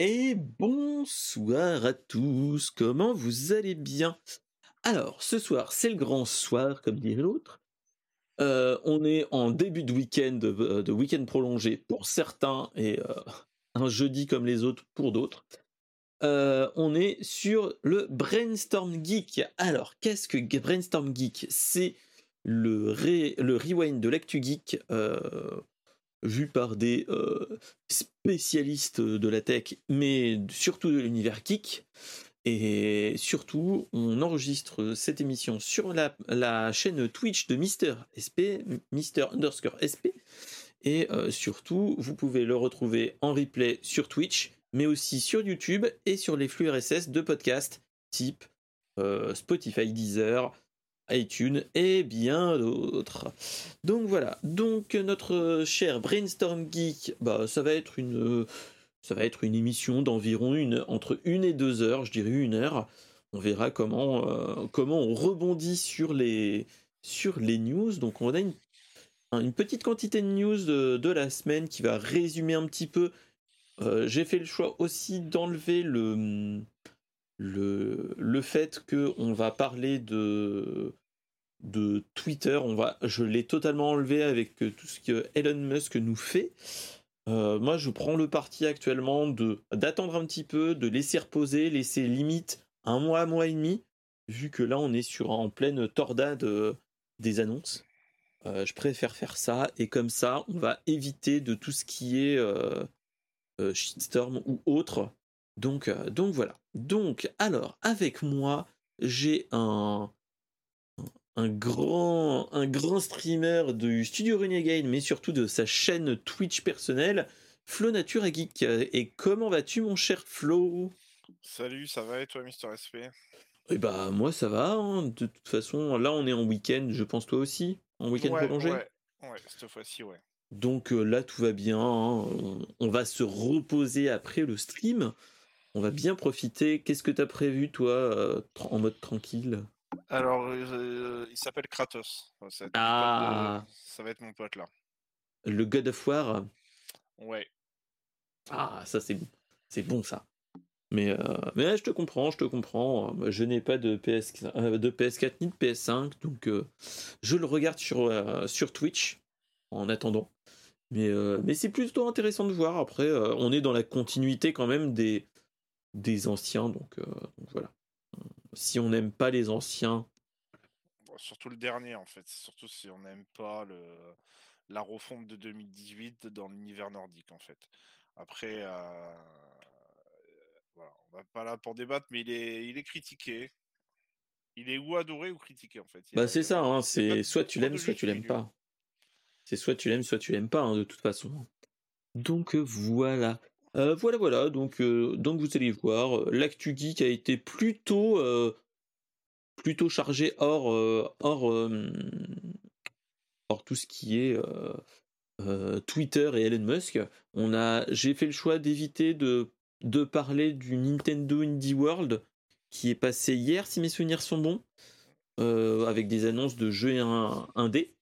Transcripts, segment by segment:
Et bonsoir à tous, comment vous allez bien? Alors, ce soir, c'est le grand soir, comme dirait l'autre. Euh, on est en début de week-end, euh, de week-end prolongé pour certains, et euh, un jeudi comme les autres pour d'autres. on est sur le Brainstorm Geek. Alors, qu'est-ce que Brainstorm Geek? C'est le, le rewind de l'actu geek vu par des spécialistes de la tech, mais surtout de l'univers geek. Et surtout, on enregistre cette émission sur la, chaîne Twitch de Mister SP, Mister underscore SP. Et surtout, vous pouvez le retrouver en replay sur Twitch, mais aussi sur YouTube et sur les flux RSS de podcasts type Spotify, Deezer, iTunes et bien d'autres. Donc voilà, donc notre cher Brainstorm Geek, bah, ça va être une, ça va être une émission d'environ une, entre une et deux heures, je dirais une heure. On verra comment, euh, comment on rebondit sur les, sur les news. Donc on a une, petite quantité de news de, la semaine qui va résumer un petit peu. Euh, j'ai fait le choix aussi d'enlever le, le, le fait qu'on va parler de, de Twitter, on va, je l'ai totalement enlevé avec euh, tout ce que Elon Musk nous fait. Euh, moi, je prends le parti actuellement de d'attendre un petit peu, de laisser reposer, laisser limite un mois, un mois et demi, vu que là, on est sur en pleine tordade euh, des annonces. je préfère faire ça et comme ça, on va éviter de tout ce qui est shitstorm ou autre. Donc, donc voilà. Donc, alors, avec moi, j'ai un, un grand, un grand streamer du studio Renegade, mais surtout de sa chaîne Twitch personnelle, Flo Nature et Geek. Et comment vas-tu, mon cher Flo? Salut, ça va et toi, Mister SP Eh bah, moi, ça va. Hein. De toute façon, là, on est en week-end, je pense toi aussi, en week-end prolongé? Ouais, ouais, cette fois-ci, ouais. Donc euh, là, tout va bien. Hein. On, va se reposer après le stream. On va bien profiter. Qu'est-ce que tu as prévu, toi, euh, en mode tranquille? Alors, euh, il s'appelle Kratos. Ça va, ah. ça va être mon pote là. Le God of War? Ouais. Ah, ça c'est c'est bon ça. Mais, euh, mais je te comprends, je te comprends. Je n'ai pas de, PS, euh, de PS4 ni de PS5, donc je le regarde sur, sur Twitch en attendant. Mais, mais c'est plutôt intéressant de voir. Après, on est dans la continuité quand même des, des anciens, donc voilà si on n'aime pas les anciens. Surtout le dernier, en fait. Surtout si on n'aime pas le, la refonte de 2018 dans l'univers nordique, en fait. Après, euh, voilà, on va pas là pour débattre, mais il est, il est critiqué. Il est ou adoré ou critiqué, en fait. bah, c'est ça, hein, c'est soit tu l'aimes, soit tu l'aimes pas. C'est soit tu l'aimes, soit tu l'aimes pas, hein, de toute façon. Donc voilà. Euh, voilà, voilà, donc, euh, donc vous allez voir, euh, l'actu geek a été plutôt, plutôt chargé hors, hors, hors tout ce qui est Twitter et Elon Musk. On a, j'ai fait le choix d'éviter de, de parler du Nintendo Indie World qui est passé hier, si mes souvenirs sont bons, avec des annonces de jeux indés.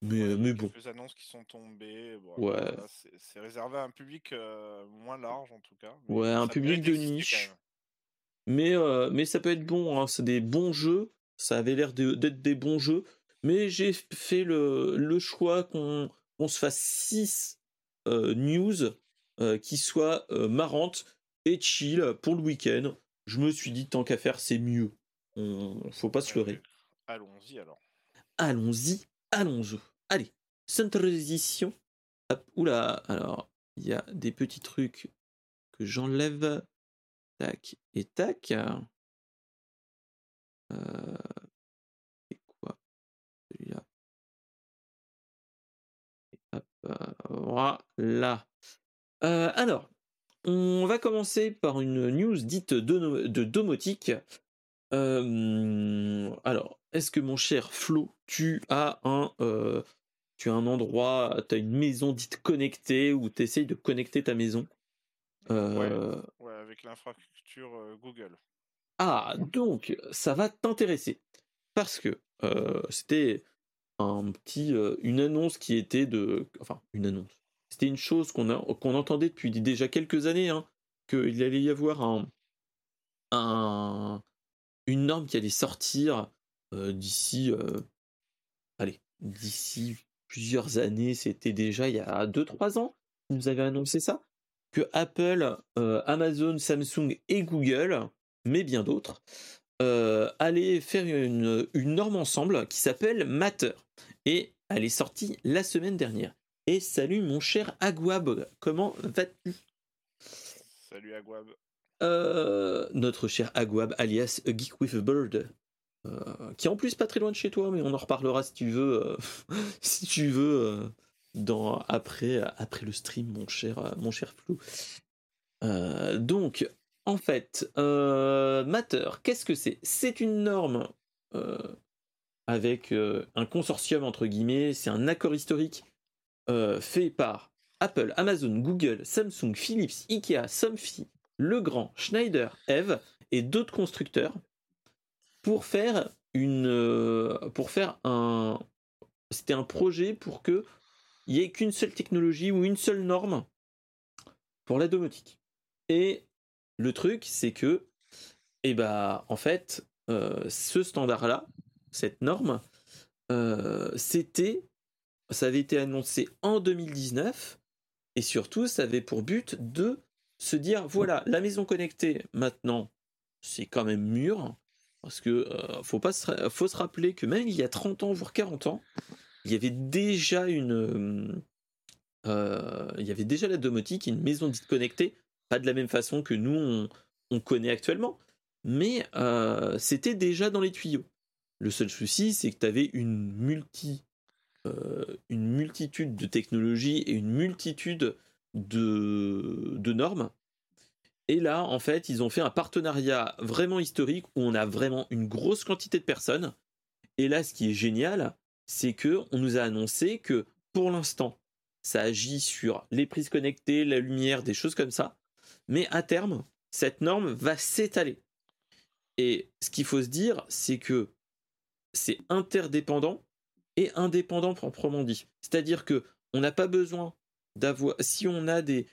Mais, euh, mais bon. Les annonces qui sont tombées. ouais. c'est réservé à un public euh, moins large en tout cas. Ouais, un public de niche. Mais, euh, mais ça peut être bon. Hein. C'est des bons jeux. Ça avait l'air d'être des bons jeux. Mais j'ai fait le, le choix qu'on se fasse 6 news qui soient marrantes et chill pour le week-end. Je me suis dit, tant qu'à faire, c'est mieux. On, faut pas se leurrer. Allons-y alors. Allons-y allons-y. Allez, centralisation. Hop, oula, alors, il y a des petits trucs que j'enlève. Tac et tac. Euh, quoi? Celui-là. Hop, voilà. Euh, alors, on va commencer par une news dite de, de domotique. Euh, alors, est-ce que mon cher Flo, tu as un, euh, tu as un endroit, tu as une maison dite connectée ou tu essayes de connecter ta maison? Euh, ouais, avec l'infrastructure euh, Google. Ah, donc ça va t'intéresser. Parce que c'était un petit, une annonce qui était de. Enfin, une annonce. C'était une chose qu'on qu'on entendait depuis déjà quelques années. Hein. qu'il allait y avoir un, une norme qui allait sortir d'ici, allez, d'ici plusieurs années, c'était déjà il y a 2-3 ans, vous avez annoncé ça, que Apple, Amazon, Samsung et Google, mais bien d'autres, allaient faire une, une norme ensemble qui s'appelle Matter. Et elle est sortie la semaine dernière. Et salut mon cher Agwab, comment vas-tu? Salut Agwab. Euh, notre cher Agwab, alias A Geek with a Bird, euh, qui est en plus pas très loin de chez toi, mais on en reparlera si tu veux, euh, si tu veux, dans, après, après le stream, mon cher, mon cher Flou. donc, en fait, Matter, qu'est-ce que c'est? C'est une norme avec un consortium entre guillemets, c'est un accord historique euh, fait par Apple, Amazon, Google, Samsung, Philips, Ikea, Somfy, Legrand, Schneider, Eve et d'autres constructeurs pour faire une euh, pour faire un c'était un projet pour que il y ait qu'une seule technologie ou une seule norme pour la domotique. Et le truc c'est que eh bah en fait euh, ce standard là cette norme c'était ça avait été annoncé en 2019 et surtout ça avait pour but de se dire voilà la maison connectée maintenant c'est quand même mûr parce que euh, faut pas se, faut se rappeler que même il y a 30 ans voire 40 ans il y avait déjà une euh, il y avait déjà la domotique une maison dite connectée pas de la même façon que nous on, connaît actuellement mais euh, c'était déjà dans les tuyaux le seul souci c'est que tu avais une multi une multitude de technologies et une multitude de, de normes. Et là, en fait, ils ont fait un partenariat vraiment historique où on a vraiment une grosse quantité de personnes. Et là, ce qui est génial, c'est que on nous a annoncé que pour l'instant, ça agit sur les prises connectées, la lumière, des choses comme ça. Mais à terme, cette norme va s'étaler. Et ce qu'il faut se dire, c'est que c'est interdépendant et indépendant proprement dit. C'est-à-dire que on n'a pas besoin d'avoir, si on a des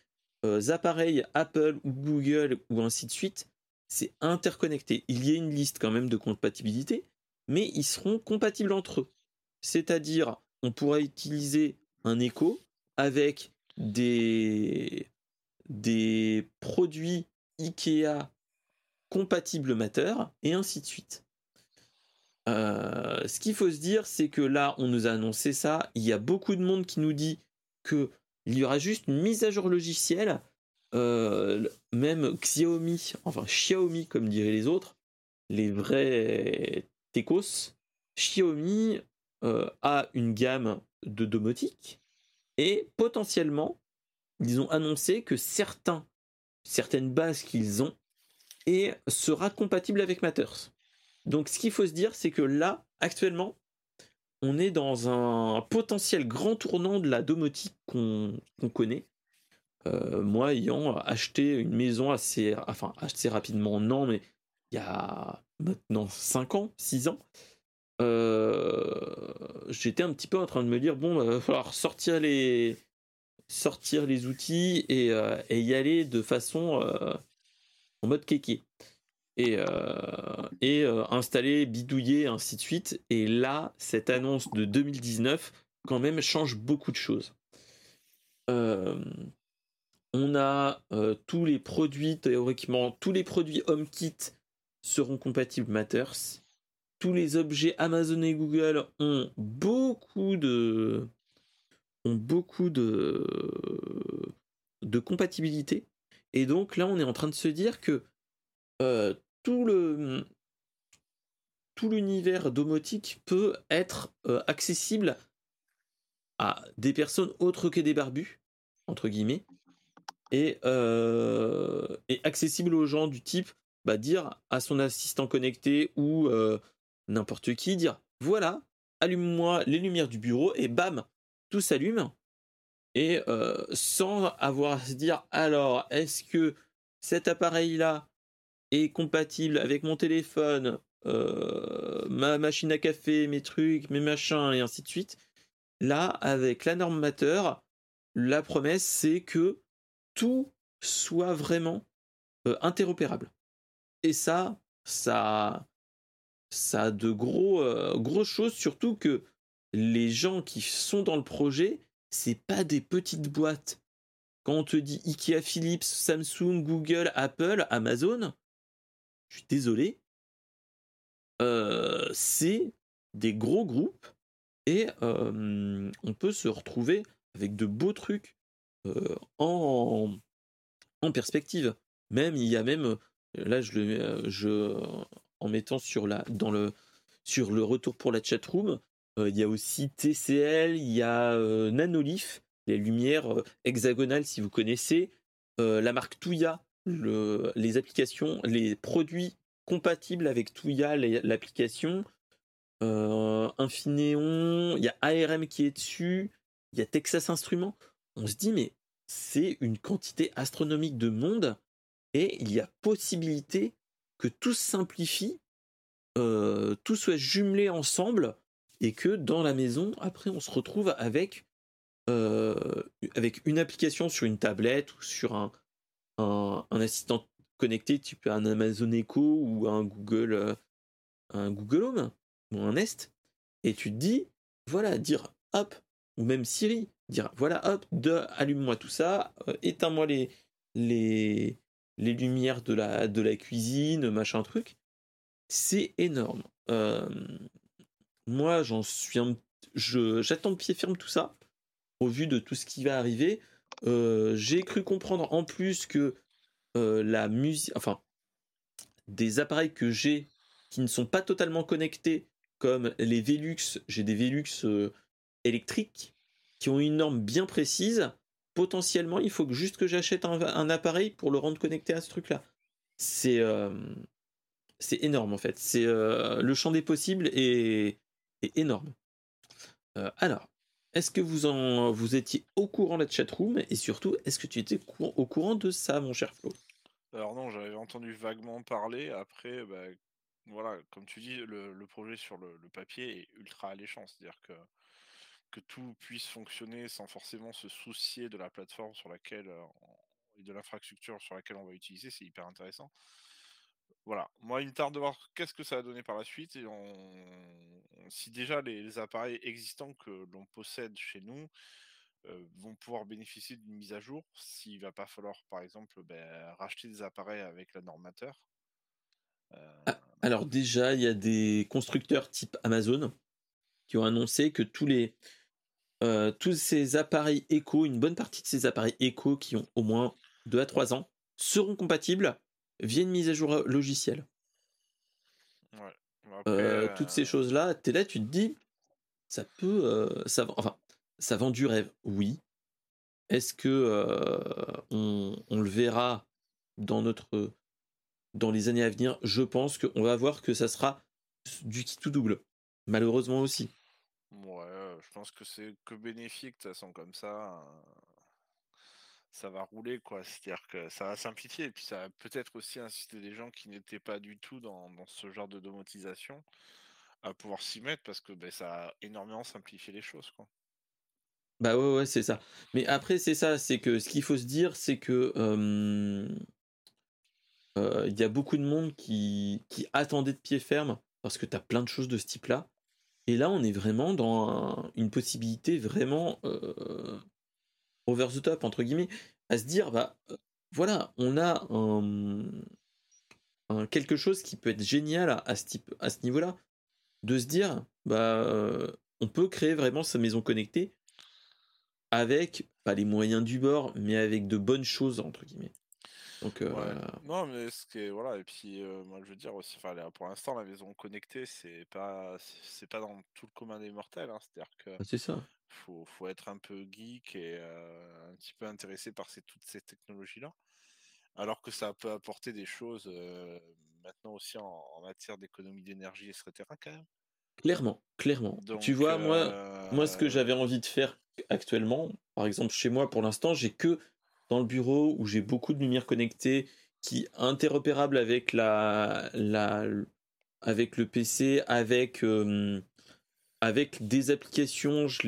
euh, appareils Apple ou Google ou ainsi de suite, c'est interconnecté. Il y a une liste quand même de compatibilité, mais ils seront compatibles entre eux. C'est-à-dire, on pourra utiliser un Echo avec des, des produits IKEA compatibles Matter et ainsi de suite. Euh, ce qu'il faut se dire, c'est que là, on nous a annoncé ça. Il y a beaucoup de monde qui nous dit que il y aura juste une mise à jour logicielle. Euh, même Xiaomi, enfin Xiaomi comme diraient les autres, les vrais techos, Xiaomi euh, a une gamme de domotique et potentiellement, ils ont annoncé que certains, certaines bases qu'ils ont et sera compatible avec Matters. Donc ce qu'il faut se dire, c'est que là, actuellement, on est dans un potentiel grand tournant de la domotique qu'on connaît. Euh, moi, ayant acheté une maison assez, enfin assez rapidement, non, mais il y a maintenant 5 ans, 6 ans, euh, j'étais un petit peu en train de me dire bon, il va falloir sortir les, sortir les outils et, euh, et y aller de façon en mode kéké et, euh, euh, installer, bidouiller, ainsi de suite. Et là, cette annonce de 2019, quand même, change beaucoup de choses. Euh, on a tous les produits, théoriquement, tous les produits HomeKit seront compatibles Matters. Tous les objets Amazon et Google ont beaucoup de ont beaucoup de de compatibilité. Et donc là, on est en train de se dire que tout le tout l'univers domotique peut être euh, accessible à des personnes autres que des barbus entre guillemets et, euh, et accessible aux gens du type bah, dire à son assistant connecté ou euh, n'importe qui dire voilà allume-moi les lumières du bureau et bam tout s'allume. Et sans avoir à se dire alors est-ce que cet appareil là compatible avec mon téléphone, euh, ma machine à café, mes trucs, mes machins et ainsi de suite. Là, avec la norme la promesse c'est que tout soit vraiment interopérable. Et ça, ça, ça a de gros, grosses choses, surtout que les gens qui sont dans le projet, c'est pas des petites boîtes. Quand on te dit Ikea, Philips, Samsung, Google, Apple, Amazon, je suis désolé, c'est des gros groupes et on peut se retrouver avec de beaux trucs en, en perspective. Même, il y a même, là, je le, je, en mettant sur, la, dans le, sur le retour pour la chatroom, il y a aussi TCL, il y a Nanolith, les lumières hexagonales si vous connaissez, la marque Touya, le, les applications, les produits compatibles avec Touya, l'application, Infineon, il y a ARM qui est dessus, il y a Texas Instruments. On se dit, mais c'est une quantité astronomique de monde et il y a possibilité que tout se simplifie, tout soit jumelé ensemble et que dans la maison, après, on se retrouve avec, avec une application sur une tablette ou sur un, un, assistant connecté type un Amazon Echo ou un Google, un Google Home ou un Nest, et tu te dis, voilà, dire hop, ou même Siri, dire voilà, hop, allume-moi tout ça, éteins-moi les, les, les lumières de la, de la cuisine, machin truc. C'est énorme. moi, j'en suis je, j'attends pied ferme tout ça, au vu de tout ce qui va arriver. J'ai cru comprendre en plus que la musique, enfin, des appareils que j'ai qui ne sont pas totalement connectés, comme les Velux, j'ai des Velux électriques qui ont une norme bien précise. Potentiellement, il faut juste que j'achète un, appareil pour le rendre connecté à ce truc-là. C'est c'est énorme en fait. C'est le champ des possibles est, est énorme. alors, est-ce que vous, étiez au courant de la chatroom et surtout, est-ce que tu étais au courant de ça, mon cher Flo? Alors non, j'avais entendu vaguement parler. Après, bah, voilà, comme tu dis, le, projet sur le, papier est ultra alléchant. C'est-à-dire que, que tout puisse fonctionner sans forcément se soucier de la plateforme sur laquelle euh, et de l'infrastructure sur laquelle on va utiliser, c'est hyper intéressant. Voilà, moi il me tarde de voir qu'est-ce que ça va donner par la suite et si déjà les, appareils existants que l'on possède chez nous euh, vont pouvoir bénéficier d'une mise à jour, s'il va pas falloir par exemple ben, racheter des appareils avec la normateur. Ah, alors déjà, il y a des constructeurs type Amazon qui ont annoncé que tous les euh, tous ces appareils Echo, une bonne partie de ces appareils Echo qui ont au moins 2 à 3 ans, seront compatibles via une mise à jour logicielle. Euh, toutes ces choses-là, tu es là, tu te dis, ça peut. Euh, ça, enfin, ça vend du rêve, oui. Est-ce que on, on, le verra dans notre dans les années à venir, je pense qu'on va voir que ça sera du qui tout double. Malheureusement aussi. Ouais, je pense que c'est que bénéfique de toute façon comme ça. Ça va rouler quoi, c'est-à-dire que ça va simplifier et puis ça va peut-être aussi inciter des gens qui n'étaient pas du tout dans, ce genre de domotisation à pouvoir s'y mettre parce que ben, ça a énormément simplifié les choses quoi. Bah ouais ouais c'est ça. Mais après c'est ça, c'est que ce qu'il faut se dire c'est que euh, il y a beaucoup de monde qui, qui attendait de pied ferme parce que tu as plein de choses de ce type-là. Et là, on est vraiment dans une possibilité vraiment euh, over the top, entre guillemets, à se dire, bah euh, voilà, on a quelque chose qui peut être génial à, ce, type, à ce niveau-là, de se dire, bah, on peut créer vraiment sa maison connectée avec, pas les moyens du bord, mais avec de bonnes choses, entre guillemets. Donc, euh, Non, mais ce qui est, voilà, et puis euh, moi je veux dire aussi, pour l'instant, la maison connectée, c'est pas, c'est pas dans tout le commun des mortels. Hein, C'est-à-dire que ah, c'est ça. Faut, faut être un peu geek et euh, un petit peu intéressé par ces, toutes ces technologies-là. Alors que ça peut apporter des choses maintenant aussi en, matière d'économie d'énergie, etc. Quand même. Clairement, clairement. tu vois, moi, moi, ce que j'avais envie de faire actuellement, par exemple, chez moi, pour l'instant, j'ai que dans le bureau où j'ai beaucoup de lumière connectée qui interopérable avec la, la avec le PC, avec euh, avec des applications, je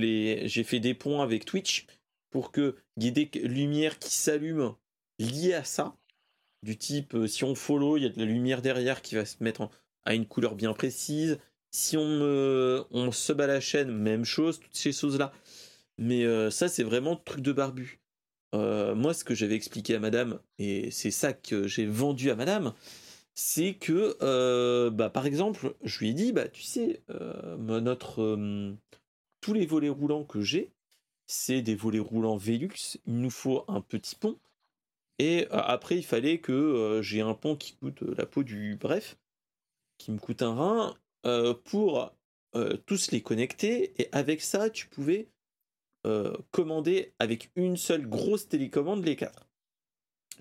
j'ai fait des ponts avec Twitch pour que y ait des lumières qui s'allument liées à ça. du type euh, si on follow, il y a de la lumière derrière qui va se mettre à une couleur bien précise. Si on, on se bat la chaîne, même chose, toutes ces choses-là. Mais euh, ça, c'est vraiment truc de barbu. Euh, moi, ce que j'avais expliqué à madame, et c'est ça que j'ai vendu à madame, c'est que, bah, par exemple, je lui ai dit, bah, tu sais, notre, tous les volets roulants que j'ai, c'est des volets roulants Velux, il nous faut un petit pont. Et après, il fallait que j'ai un pont qui coûte la peau du bref, qui me coûte un rein, pour tous les connecter. Et avec ça, tu pouvais commander avec une seule grosse télécommande les quatre.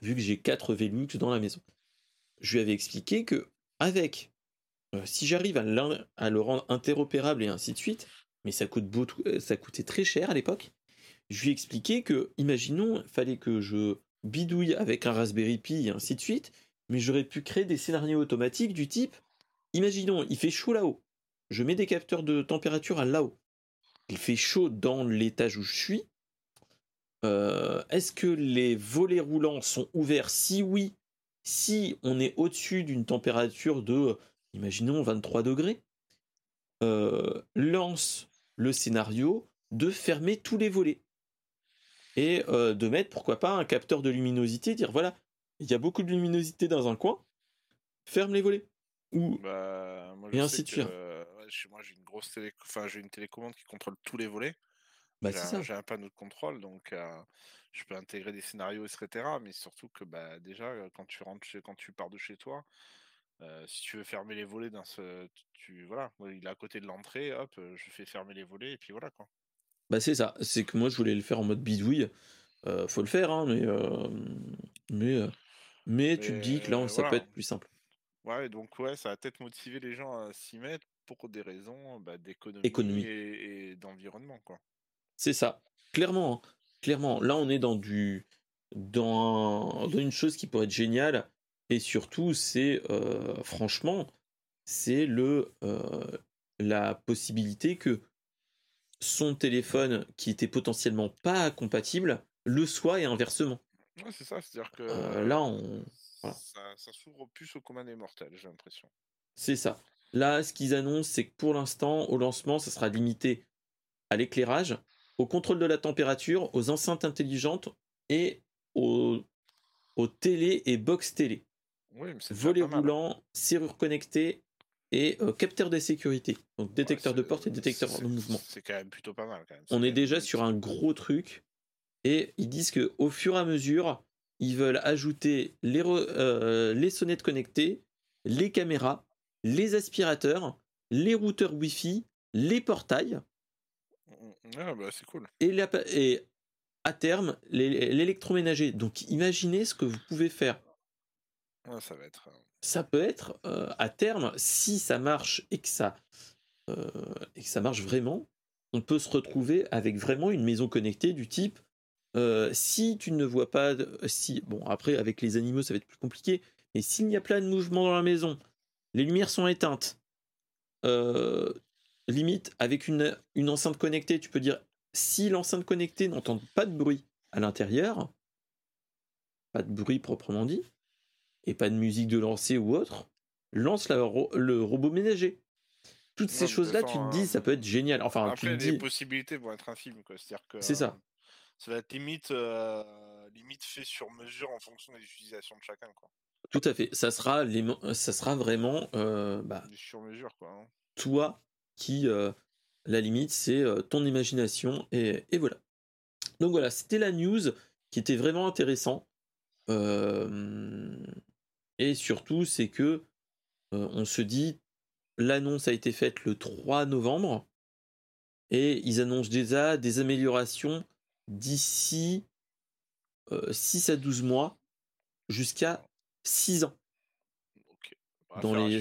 Vu que j'ai quatre Velux dans la maison. Je lui avais expliqué que avec, si j'arrive à, à, le rendre interopérable et ainsi de suite, mais ça, coûte ça coûtait très cher à l'époque, je lui ai expliqué que, imaginons, fallait que je bidouille avec un Raspberry Pi et ainsi de suite, mais j'aurais pu créer des scénarios automatiques du type, imaginons, il fait chaud là-haut, je mets des capteurs de température à là-haut, il fait chaud dans l'étage où je suis, euh, est-ce que les volets roulants sont ouverts? Si oui, si on est au-dessus d'une température de, imaginons, 23 degrés, euh, lance le scénario de fermer tous les volets et euh, de mettre, pourquoi pas, un capteur de luminosité, dire voilà, il y a beaucoup de luminosité dans un coin, ferme les volets. Ou... Bah, et ainsi de suite. Chez moi, j'ai une grosse télé... enfin, j'ai une télécommande qui contrôle tous les volets. Bah, j'ai un, panneau de contrôle, donc euh, je peux intégrer des scénarios, etc. Mais surtout que bah, déjà, euh, quand tu rentres chez... quand tu pars de chez toi, si tu veux fermer les volets dans ce. Tu, voilà, il est à côté de l'entrée, hop, je fais fermer les volets et puis voilà quoi. Bah c'est ça, c'est que moi je voulais le faire en mode bidouille. Euh, faut le faire, hein, mais, euh, mais, euh, mais, tu te dis que là ça peut être plus simple. Ouais, donc ouais, ça va peut-être motiver les gens à s'y mettre pour des raisons bah, d'économie et, d'environnement. quoi. C'est ça, clairement. Hein. Clairement, là on est dans du dans, dans, une chose qui pourrait être géniale et surtout c'est franchement c'est le la possibilité que son téléphone qui était potentiellement pas compatible le soit et inversement. Ouais, c'est ça, c'est-à-dire que euh, là, on... ça, s'ouvre plus au commun des mortels, j'ai l'impression. C'est ça. Là, ce qu'ils annoncent, c'est que pour l'instant, au lancement, ça sera limité à l'éclairage, au contrôle de la température, aux enceintes intelligentes et aux, aux télé et box télé. Oui, Volet roulant, serrure connectée et euh, capteur de sécurité. Donc détecteur de porte et détecteur de mouvement. C'est quand même plutôt pas mal. Quand même. On est déjà sur un gros truc. Et ils disent que au fur et à mesure, ils veulent ajouter les, euh, les sonnettes connectées, les caméras, les aspirateurs, les routeurs Wi-Fi, les portails. Ah bah c'est cool. Et, et à terme, l'électroménager. Donc imaginez ce que vous pouvez faire. ça va être. Euh, ça peut être euh, à terme, si ça marche et que ça, euh, et que ça marche vraiment, on peut se retrouver avec vraiment une maison connectée du type euh, si tu ne vois pas, si bon après avec les animaux ça va être plus compliqué, mais s'il y a plein de mouvements dans la maison, les lumières sont éteintes, limite avec une, une enceinte connectée, tu peux dire si l'enceinte connectée n'entend pas de bruit à l'intérieur, pas de bruit proprement dit, et pas de musique de lancer ou autre, lance le robot ménager. Toutes ces choses-là, tu te dis, ça peut être génial. Enfin, après, tu te dis... possibilités vont être infimes. C'est ça. Euh, ça va être limite, euh, limite fait sur mesure en fonction des utilisations de chacun, quoi. Tout à fait. Ça sera, les... ça sera vraiment. Euh, bah, sur mesure, quoi. Hein. Toi qui. la limite, c'est ton imagination. Et... et, voilà. Donc voilà, c'était la news qui était vraiment intéressant. Et surtout, c'est que euh, on se dit, l'annonce a été faite le 3 novembre et ils annoncent déjà des améliorations d'ici 6 euh, à 12 mois jusqu'à 6 ans. Dans les...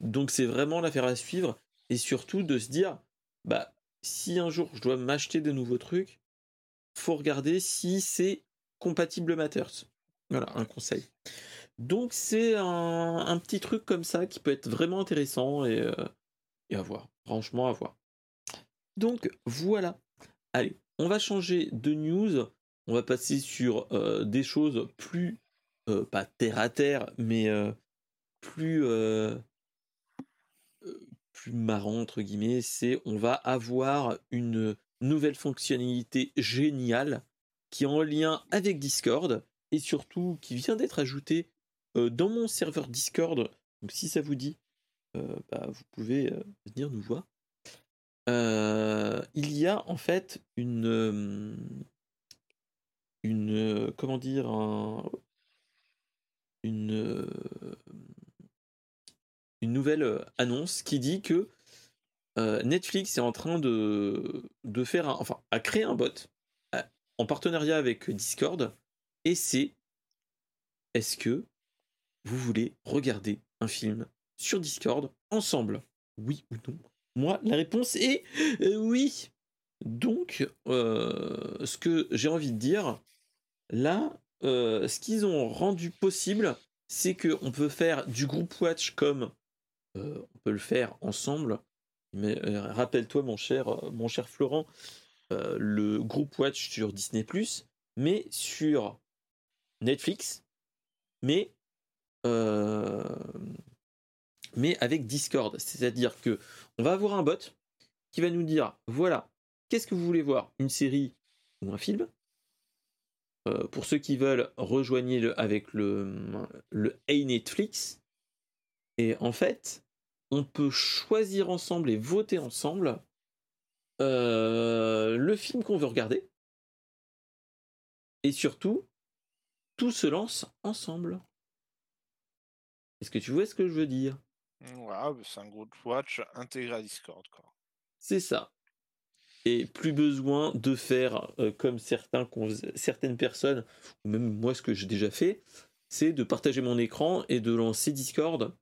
Donc c'est vraiment l'affaire à suivre et surtout de se dire, bah si un jour je dois m'acheter de nouveaux trucs, faut regarder si c'est compatible Matters. Voilà, un conseil. Donc c'est un, petit truc comme ça qui peut être vraiment intéressant et, euh, et à voir. Franchement, à voir. Donc voilà. Allez, on va changer de news. On va passer sur euh, des choses plus pas terre à terre, mais plus plus marrant entre guillemets, c'est on va avoir une nouvelle fonctionnalité géniale qui est en lien avec Discord et surtout qui vient d'être ajoutée dans mon serveur Discord. Donc si ça vous dit, bah, vous pouvez venir nous voir. il y a en fait une une comment dire une une nouvelle annonce qui dit que Netflix est en train de, de faire un, enfin a créé un bot en partenariat avec Discord et c'est est-ce que vous voulez regarder un film sur Discord ensemble? Oui ou non? Moi, la réponse est oui. Donc, ce que j'ai envie de dire, là, ce qu'ils ont rendu possible, c'est qu'on peut faire du groupe watch comme on peut le faire ensemble. Mais rappelle-toi, mon cher, Florent, le groupe watch sur Disney mais sur Netflix, mais mais avec Discord. C'est-à-dire que on va avoir un bot qui va nous dire voilà, qu'est-ce que vous voulez voir? Une série ou un film? Euh, pour ceux qui veulent, rejoignez-le avec le, le Hey Netflix. Et en fait, on peut choisir ensemble et voter ensemble euh, le film qu'on veut regarder. Et surtout, tout se lance ensemble. Est-ce que tu vois ce que je veux dire? Ouais, c'est un groupe watch intégré à Discord. C'est ça et plus besoin de faire euh, comme certains, certaines personnes, ou même moi ce que j'ai déjà fait, c'est de partager mon écran et de lancer Discord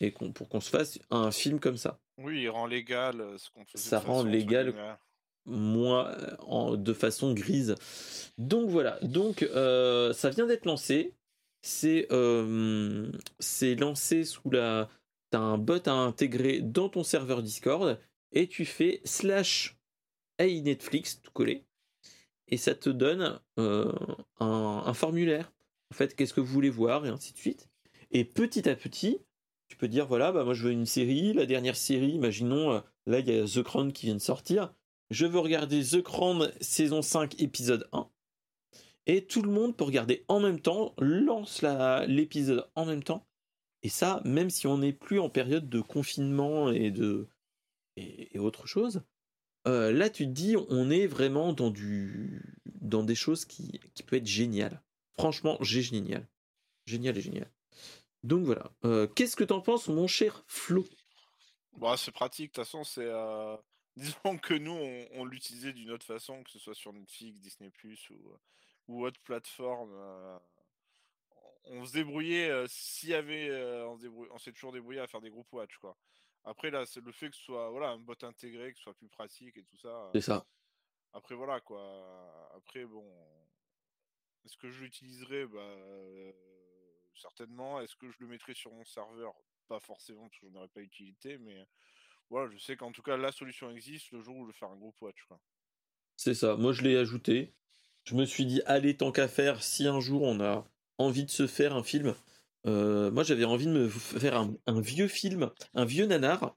et pour qu'on se fasse un film comme ça. Oui, il rend légal euh, ce qu'on fait. Ça rend légal moi en, de façon grise. Donc voilà, donc euh, ça vient d'être lancé. C'est c'est lancé sous la. T'as un bot à intégrer dans ton serveur Discord et tu fais slash Hey Netflix, tout collé, et ça te donne euh, un, formulaire. En fait, qu'est-ce que vous voulez voir, et ainsi de suite. Et petit à petit, tu peux dire voilà, bah moi je veux une série, la dernière série, imaginons, euh, là il y a The Crown qui vient de sortir. Je veux regarder The Crown saison 5, épisode 1. Et tout le monde peut regarder en même temps, lance l'épisode en même temps. Et ça, même si on n'est plus en période de confinement et de et, et autre chose, euh, là, tu te dis, on est vraiment dans, des choses qui, qui peuvent être géniales. Franchement, j'ai génial. Génial et génial. Donc voilà. Euh, qu'est-ce que t'en penses, mon cher Flo? Bah, C'est pratique. De toute façon, c'est. Euh, disons que nous, on, l'utilisait d'une autre façon, que ce soit sur Netflix, Disney, ou, ou autre plateforme. on se débrouillait. S'il y avait. on s'est toujours débrouillé à faire des groupes watch, quoi. Après, là, c'est le fait que ce soit voilà, un bot intégré, que ce soit plus pratique et tout ça. C'est ça. Après, voilà, quoi. Après, bon. Est-ce que je l'utiliserai? Bah, Certainement. Est-ce que je le mettrai sur mon serveur? Pas forcément, parce que je n'aurais pas utilité, mais voilà, je sais qu'en tout cas, la solution existe le jour où je vais faire un groupe watch. C'est ça. Moi, je l'ai ajouté. Je me suis dit, allez, tant qu'à faire, si un jour on a envie de se faire un film, euh, moi, j'avais envie de me faire un, vieux film, un vieux nanar,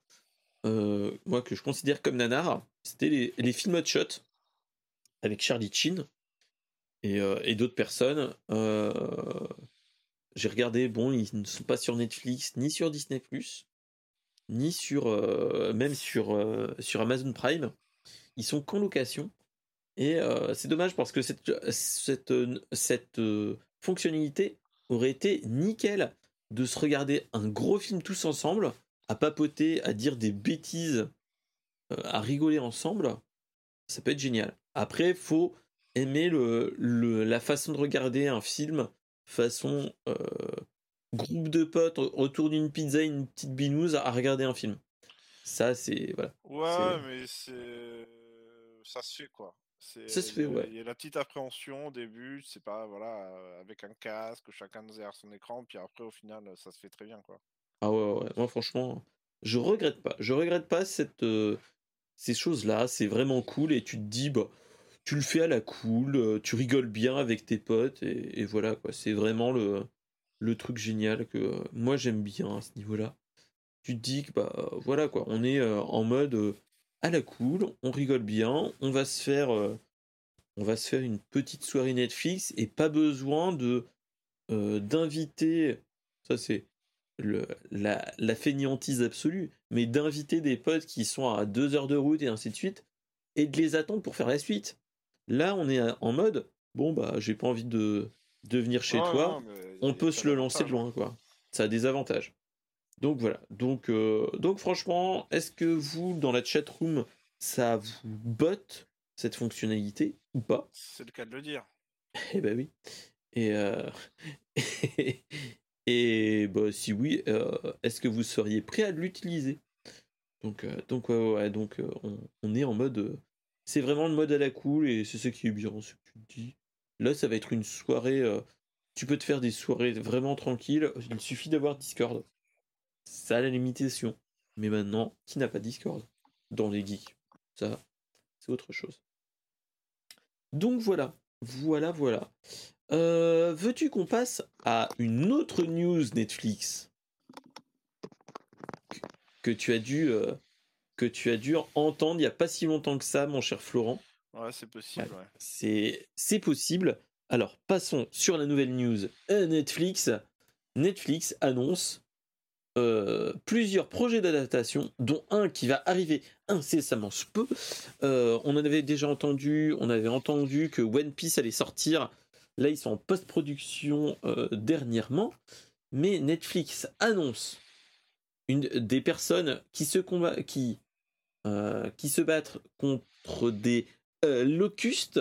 euh, moi que je considère comme nanar. C'était les, films Hot Shot avec Charlie Chin et, euh, d'autres personnes. J'ai regardé, bon, ils ne sont pas sur Netflix ni sur Disney ni sur même sur sur Amazon Prime. Ils sont qu'en location. Et c'est dommage parce que cette, cette, cette fonctionnalité aurait été nickel de se regarder un gros film tous ensemble, à papoter, à dire des bêtises, euh, à rigoler ensemble. Ça peut être génial. Après, faut aimer le, la façon de regarder un film façon euh, groupe de potes autour d'une pizza, une petite binouse à regarder un film. Ça, c'est. Voilà. Ouais, mais c'est. Ça se fait quoi. Ça se fait, ouais. Il y a la petite appréhension au début, c'est pas, voilà, avec un casque, chacun derrière son écran, puis après, au final, ça se fait très bien, quoi. Ah ouais, ouais. Moi, franchement, je regrette pas. Je regrette pas cette, euh, ces choses-là. C'est vraiment cool et tu te dis, bah, tu le fais à la cool, tu rigoles bien avec tes potes, et, voilà, quoi. C'est vraiment le, le truc génial que moi j'aime bien à ce niveau-là. Tu te dis que, bah, voilà, quoi, on est en mode à la cool, on rigole bien, on va se faire, on va se faire une petite soirée Netflix, et pas besoin de d'inviter, ça c'est le, la, la fainéantise absolue, mais d'inviter des potes qui sont à deux heures de route et ainsi de suite, et de les attendre pour faire la suite. Là, on est en mode, bon, bah, j'ai pas envie de, de venir chez toi, on peut se le lancer de loin, quoi. Ça a des avantages. Donc voilà. Donc, euh, donc franchement, est-ce que vous, dans la chat room, ça vous botte cette fonctionnalité ou pas? C'est le cas de le dire. Eh ben oui. Et, euh... et bah, si oui, euh, est-ce que vous seriez prêt à l'utiliser? Donc, euh, donc, ouais, donc on, est en mode. c'est vraiment le mode à la cool et c'est ce qui est bien, ce que tu dis. Là, ça va être une soirée. tu peux te faire des soirées vraiment tranquilles. Il suffit d'avoir Discord. Ça a la limitation. Mais maintenant, qui n'a pas Discord dans les geeks? Ça, c'est autre chose. Donc voilà, voilà, voilà. Euh, veux-tu qu'on passe à une autre news Netflix? Que tu as dû euh, que tu as dû entendre il n'y a pas si longtemps que ça, mon cher Florent. Ouais, c'est possible. C'est c'est possible. Alors passons sur la nouvelle news. Euh, Netflix Netflix annonce plusieurs projets d'adaptation, dont un qui va arriver incessamment peu. on en avait déjà entendu, on avait entendu que One Piece allait sortir Là, ils sont en post-production euh, dernièrement. Mais Netflix annonce une, des personnes qui se, combat, qui, euh, qui se battent contre des euh, locustes.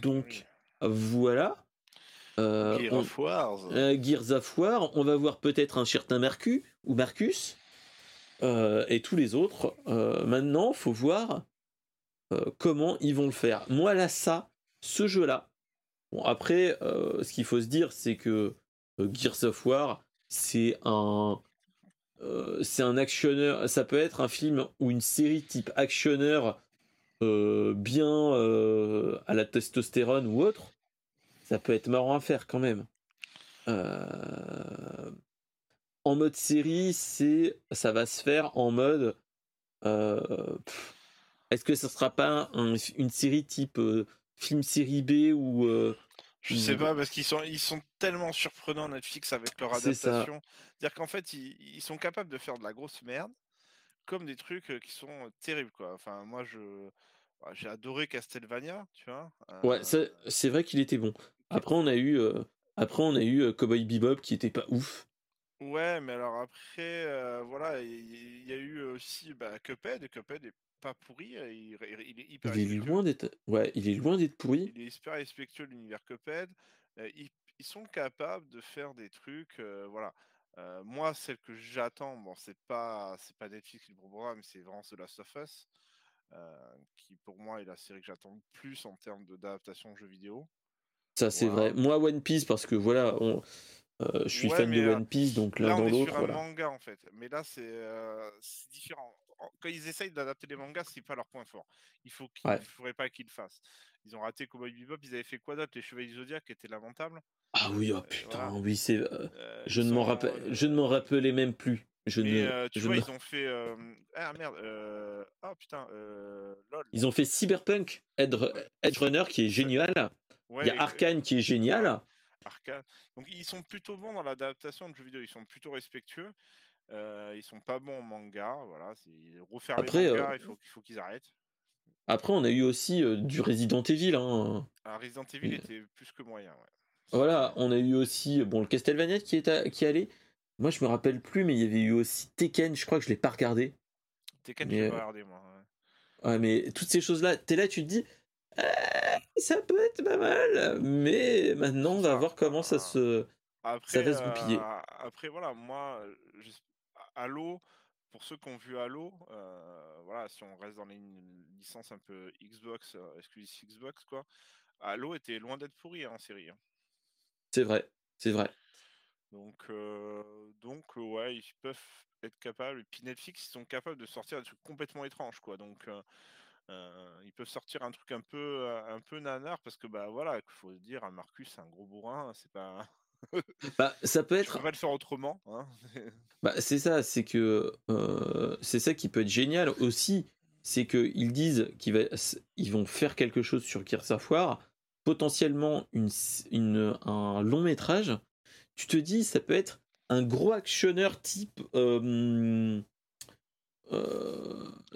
Donc, voilà. Gears of War. Gears of War. On va voir peut-être un certain Mercus ou Marcus. et tous les autres. maintenant, faut voir comment ils vont le faire. Moi, là, ça, ce jeu-là, Bon, après, euh, ce qu'il faut se dire, c'est que euh, Gears of War, c'est un. Euh, c'est un actionneur. Ça peut être un film ou une série type actionneur bien à la testostérone ou autre. Ça peut être marrant à faire quand même. En mode série, c'est ça va se faire en mode. Est-ce que ce sera pas une série type film série B ou euh, je sais pas parce qu'ils sont ils sont tellement surprenants Netflix avec leur adaptation. C'est-à-dire qu'en fait ils, sont capables de faire de la grosse merde comme des trucs euh, qui sont euh, terribles quoi. Enfin moi je j'ai adoré Castlevania, tu vois. Ouais, c'est vrai qu'il était bon. Après on a eu après on a eu Cowboy Bebop qui était pas ouf. Ouais, mais alors après voilà, il y, a eu aussi bah, Cuphead, Cuphead est pas pourri, euh, il, il, est hyper il est loin d'être ouais, il est loin d'être pourri. Il est hyper respectueux de l'univers Cuphead. Euh, ils, ils, sont capables de faire des trucs, euh, voilà. moi, celle que j'attends, bon, c'est pas c'est pas Netflix qui le proposera, mais c'est vraiment The Last of Us, qui pour moi est la série que j'attends le plus en termes d'adaptation jeu vidéo. Ça c'est vrai. Moi One Piece parce que voilà, on, je suis fan de One Piece, donc l'un dans l'autre. Là, on est sur un manga en fait, mais là c'est différent quand ils essayent d'adapter les mangas, c'est pas leur point fort. Il faut qu'il faudrait pas qu'ils le fassent. Ils ont raté Cowboy Bebop, ils avaient fait quoi d'autre? Les Chevaliers Zodiac qui étaient lamentable. Ah oui, oh euh, putain, oui, c'est. Euh, euh, je, ne m'en rappelle, je ne m'en rappelais même plus. Je ne, tu vois, ils ont fait. Ah merde. Ah putain. Lol. Ils ont fait Cyberpunk, Edge, Runner qui est génial. Il y a Arkane qui est génial. Arkane. Donc ils sont plutôt bons dans l'adaptation de jeux vidéo. Ils sont plutôt respectueux. Euh, ils sont pas bons en manga, voilà. Refaire Après, les mangas, euh, il faut, faut qu'ils arrêtent. Après, on a eu aussi euh, du Resident Evil. Hein. Ah, Resident Evil était plus que moyen, ouais. Voilà, on a eu aussi bon le Castlevania qui est qui allait. Moi, je me rappelle plus, mais il y avait eu aussi Tekken. Je crois que je l'ai pas regardé. Tekken, je l'ai pas regardé moi. Ouais. mais toutes ces choses-là, t'es là, tu te dis, ça peut être pas mal, mais maintenant on va voir comment ça se, après, ça va se goupiller. après, voilà, moi, Halo, pour ceux qui ont vu Halo, euh, voilà, si on reste dans les licences un peu Xbox, euh, exclusive Xbox, quoi, Halo était loin d'être pourri hein, en série. Hein. C'est vrai, c'est vrai. Donc, euh, donc ouais, ils peuvent être capables. Et puis Netflix, ils sont capables de sortir des trucs complètement étranges, quoi. Donc, ils peuvent sortir un truc un peu, un peu nanar parce que bah voilà, il faut dire, un Marcus, c'est un gros bourrin, c'est pas. bah, ça peut être. On va le faire autrement. Hein bah, c'est ça, c'est que c'est ça qui peut être génial aussi, c'est qu'ils disent qu'ils ils vont faire quelque chose sur Gears of War, potentiellement une, une, un long métrage. Tu te dis, ça peut être un gros actionneur type euh,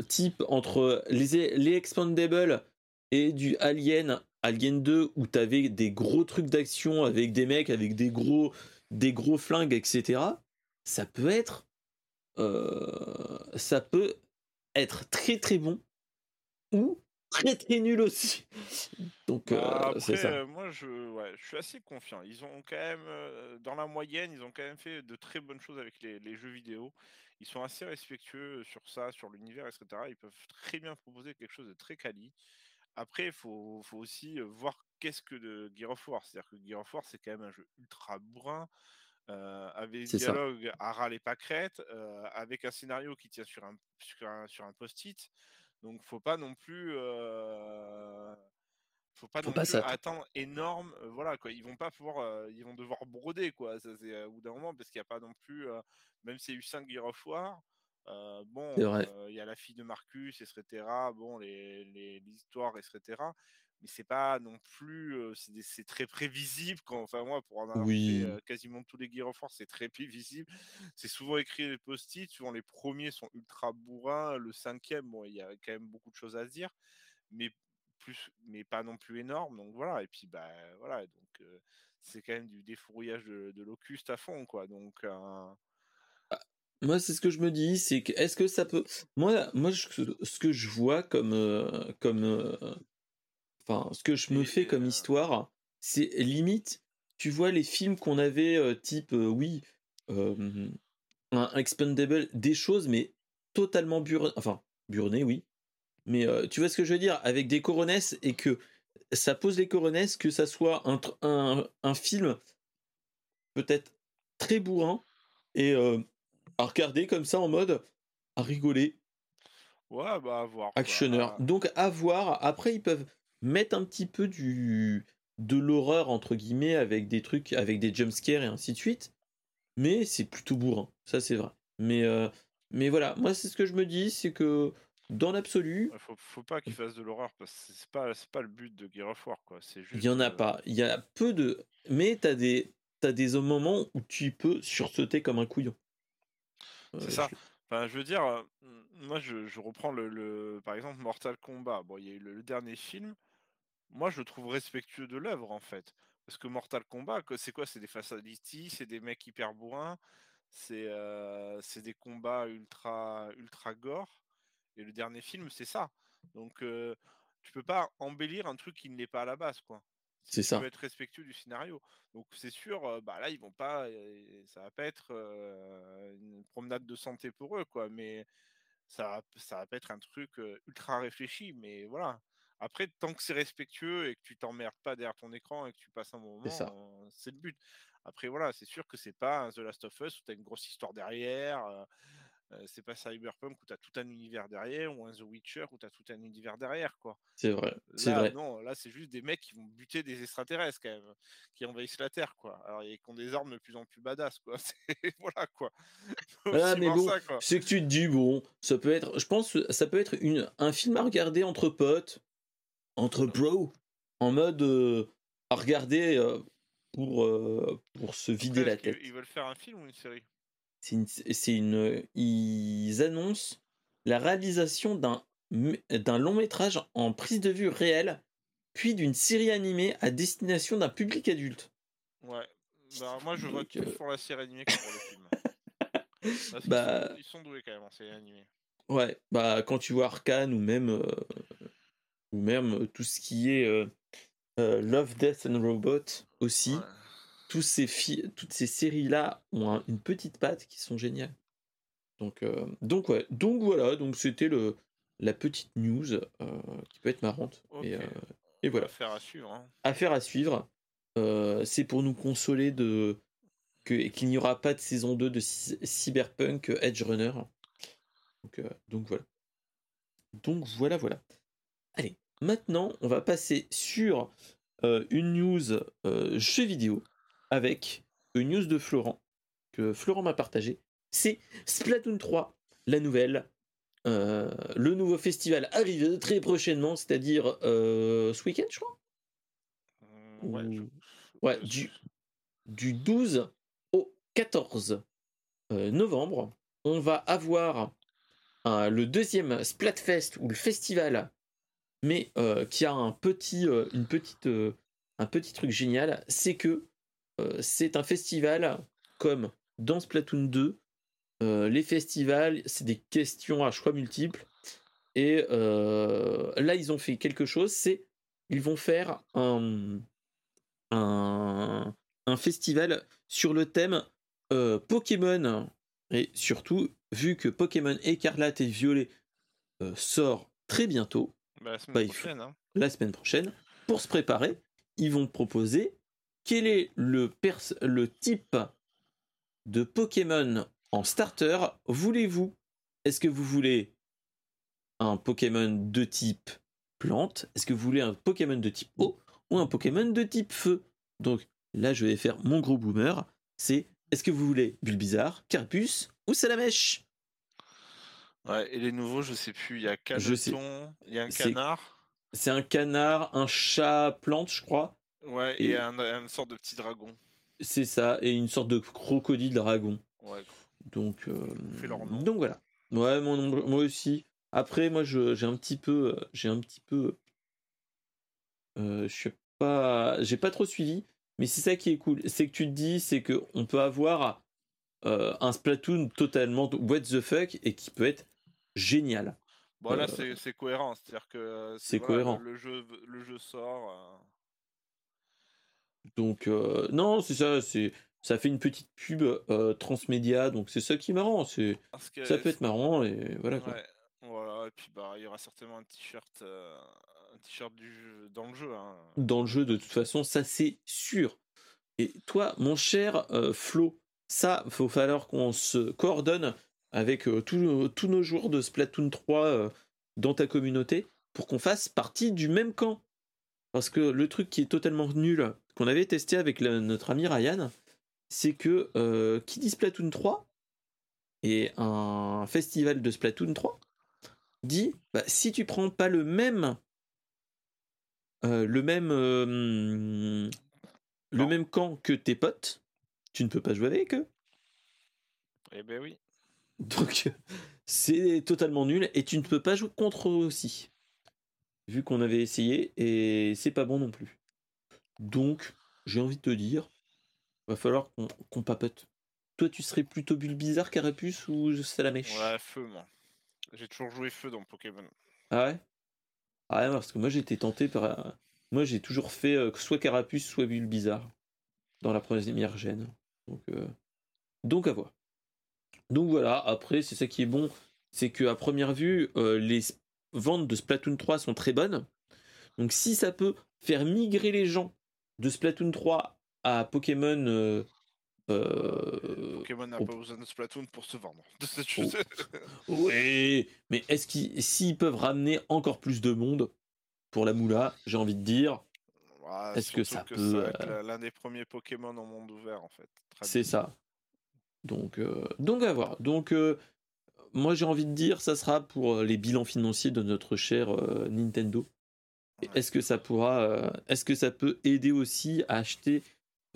type entre les, les Expandables et du Alien, Alien 2, où tu avais des gros trucs d'action avec des mecs, avec des gros, des gros flingues, etc. Ça peut être. Euh, ça peut être très très bon ou très très nul aussi. Donc bah, euh, c'est ça. moi je, je suis assez confiant. Ils ont quand même, dans la moyenne, ils ont quand même fait de très bonnes choses avec les, les jeux vidéo ils sont assez respectueux sur ça, sur l'univers, etc. Ils peuvent très bien proposer quelque chose de très quali. Après, il faut, aussi voir qu'est-ce que de Gear of War. C'est-à-dire que Gear of War, c'est quand même un jeu ultra bourrin, avec des dialogues à ras les pâquerettes, avec un scénario qui tient sur un, sur un, post-it. Donc, faut pas non plus faut pas non plus attendre énorme voilà quoi. Ils vont pas pouvoir ils vont devoir broder quoi ça c'est au bout d'un moment parce qu'il n'y a pas non plus même s'il y a eu 5 Gear of War bon il y a la fille de Marcus etc bon les, les, histoires etc mais c'est pas non plus c'est très prévisible quand enfin moi pour en avoir fait quasiment tous les Gear of War c'est très prévisible. C'est souvent écrit les post-it souvent les premiers sont ultra bourrins le cinquième bon il y a quand même beaucoup de choses à se dire mais mais pas non plus énorme. Donc voilà. Et puis bah voilà. Donc c'est quand même du défourillage de, de, Locust à fond, quoi. Donc ah, moi, c'est ce que je me dis, c'est que est-ce que ça peut. Moi, moi, ce que je vois comme, comme, enfin, ce que je me fais comme histoire, c'est limite. Tu vois les films qu'on avait, type, oui, un expendable, des choses, mais totalement burnées, enfin, burnées, oui, mais euh, tu vois ce que je veux dire? Avec des coronesses et que ça pose les coronesses, que ça soit un, un, un film peut-être très bourrin et euh, à regarder comme ça en mode à rigoler. Ouais, bah à voir. Actionneur. Donc à voir. Après, ils peuvent mettre un petit peu du de l'horreur entre guillemets avec des trucs, avec des jumpscares et ainsi de suite. Mais c'est plutôt bourrin, ça c'est vrai. Mais euh, mais voilà, moi c'est ce que je me dis, c'est que dans l'absolu. Faut, faut pas qu'il fasse de l'horreur parce que c'est pas, pas le but de Gear of War quoi. Il y en a pas. Il y a peu de. Mais t'as des, as des moments où tu peux sursauter comme un couillon. C'est euh, ça. Enfin, je veux dire, euh, moi je, je reprends le, le, par exemple Mortal Kombat. Bon, il y a eu le, dernier film. Moi, je le trouve respectueux de l'œuvre en fait. Parce que Mortal Kombat, c'est quoi? C'est des fatalities, c'est des mecs hyper bourrins, c'est euh, des combats ultra ultra gore. Et le dernier film, c'est ça. Donc, euh, tu peux pas embellir un truc qui ne l'est pas à la base, quoi. C'est ça. Tu être respectueux du scénario. Donc, c'est sûr, euh, bah là, ils vont pas. ça va pas être euh, une promenade de santé pour eux, quoi. Mais ça, ça va pas être un truc ultra réfléchi. Mais voilà. Après, tant que c'est respectueux et que tu t'emmerdes pas derrière ton écran et que tu passes un moment, c'est le but. Après, voilà, c'est sûr que c'est pas un The Last of Us où tu as une grosse histoire derrière. Euh, c'est pas Cyberpunk où tu as tout un univers derrière ou un The Witcher où tu as tout un univers derrière quoi. C'est vrai, vrai. Non, là c'est juste des mecs qui vont buter des extraterrestres quand même, qui envahissent la Terre quoi. Alors ils ont des armes de plus en plus badass quoi. voilà quoi. Ah mais bon, c'est que tu te dis bon, ça peut être, je pense, ça peut être une, un film à regarder entre potes, entre bros, en mode euh, à regarder euh, pour pour se vider la tête. Ils veulent faire un film ou une série? C'est une, ils annoncent la réalisation d'un d'un long métrage en prise de vue réelle, puis d'une série animée à destination d'un public adulte. Ouais. Bah, moi, je que euh pour la série animée que pour le film. bah... ils, sont, doués quand même en série animée. Ouais, bah quand tu vois Arkane ou même euh, ou même tout ce qui est euh, Love, Death and Robot aussi ces toutes ces séries-là ont une petite patte qui sont géniales. Donc, euh, donc, ouais. donc voilà, donc c'était le la petite news euh, qui peut être marrante. Et, euh, et, voilà. Affaire à suivre. Hein. Affaire à suivre. c'est pour nous consoler de qu'il n'y aura pas de saison 2 de Cyberpunk Edge Runner. Donc, donc voilà. Donc voilà, voilà. Allez, maintenant, on va passer sur une news jeu vidéo avec une news de Florent que Florent m'a partagé. C'est Splatoon 3, la nouvelle. Euh, le nouveau festival arrive très prochainement, c'est-à-dire ce week-end, je crois. Ouais, Ou- ouais, du, du 12 au 14 euh, novembre, on va avoir euh, le deuxième Splatfest ou le festival, mais euh, qui a un petit, euh, une petite, euh, un petit truc génial, c'est que euh, c'est un festival comme dans Splatoon 2. euh, les festivals, c'est des questions à choix multiples. Et euh, là, ils ont fait quelque chose, c'est ils vont faire un, un, un festival sur le thème euh, Pokémon. Et surtout, vu que Pokémon Écarlate et Violet euh, sort très bientôt, Bah, la semaine Bah, faut- hein. la semaine prochaine, pour se préparer, ils vont proposer quel est le, pers- le type de Pokémon en starter voulez-vous? Est-ce que vous voulez un Pokémon de type plante? Est-ce que vous voulez un Pokémon de type eau ou un Pokémon de type feu? Donc là, je vais faire mon gros boomer. C'est est-ce que vous voulez Bulbizarre, Carapuce ou Salamèche? Ouais, et les nouveaux, je sais plus. Il y a. Caneton, il y a un canard. C'est un canard, un chat plante, je crois. Ouais, Et- et, un, une sorte de petit dragon. C'est ça, et une sorte de crocodile dragon. Ouais. Donc, euh, donc voilà. Ouais, mon moi aussi. Après, moi, j'ai un petit peu, j'ai un petit peu, euh, je suis pas, j'ai pas trop suivi, mais c'est ça qui est cool. C'est que tu te dis, c'est que on peut avoir euh, un Splatoon totalement what the fuck et qui peut être génial. Bon, là, Euh, c'est cohérent. C'est-à-dire que c'est voilà, cohérent. Le, le jeu, le jeu sort. Donc euh, non, c'est ça, c'est ça fait une petite pub euh, transmédia, donc c'est ça qui est marrant. C'est ça peut être marrant et voilà quoi. Ouais, voilà. Et puis, bah, il y aura certainement un t-shirt euh, un t-shirt du jeu, dans le jeu. Hein. dans le jeu de toute façon, ça c'est sûr. Et toi, mon cher Flo, ça, faut falloir qu'on se coordonne avec tous tous nos joueurs de Splatoon 3 euh, dans ta communauté pour qu'on fasse partie du même camp. Parce que le truc qui est totalement nul, qu'on avait testé avec notre ami Ryan, c'est que euh, qui dit Splatoon 3 et un festival de Splatoon 3 dit bah, si tu prends pas le même euh, le même euh, le même camp que tes potes, tu ne peux pas jouer avec eux. Eh ben oui. Donc c'est totalement nul et tu ne peux pas jouer contre eux aussi. Vu qu'on avait essayé et c'est pas bon non plus. Donc j'ai envie de te dire, va falloir qu'on qu'on papote. Toi tu serais plutôt Bulbizarre, Carapuce ou Salamèche? Ouais, feu, moi. J'ai toujours joué feu dans Pokémon. Ah ouais? Ah ouais, parce que moi j'étais tenté par. Moi j'ai toujours fait euh, soit Carapuce, soit Bulbizarre dans la première gêne. Donc, euh, Donc à voir. Donc voilà, après c'est ça qui est bon, c'est que à première vue, euh, les ventes de Splatoon 3 sont très bonnes. Donc si ça peut faire migrer les gens de Splatoon 3 à Pokémon. euh, euh, Pokémon n'a pas besoin de Splatoon pour se vendre. Oh. Oui, mais est-ce qu'ils s'ils peuvent ramener encore plus de monde pour la moula, j'ai envie de dire, Est-ce que ça que peut, euh, l'un des premiers Pokémon au monde ouvert en fait. C'est ça. Donc, donc à voir. Donc, moi j'ai envie de dire, ça sera pour les bilans financiers de notre cher euh, Nintendo. Est-ce que ça pourra, euh, est-ce que ça peut aider aussi à acheter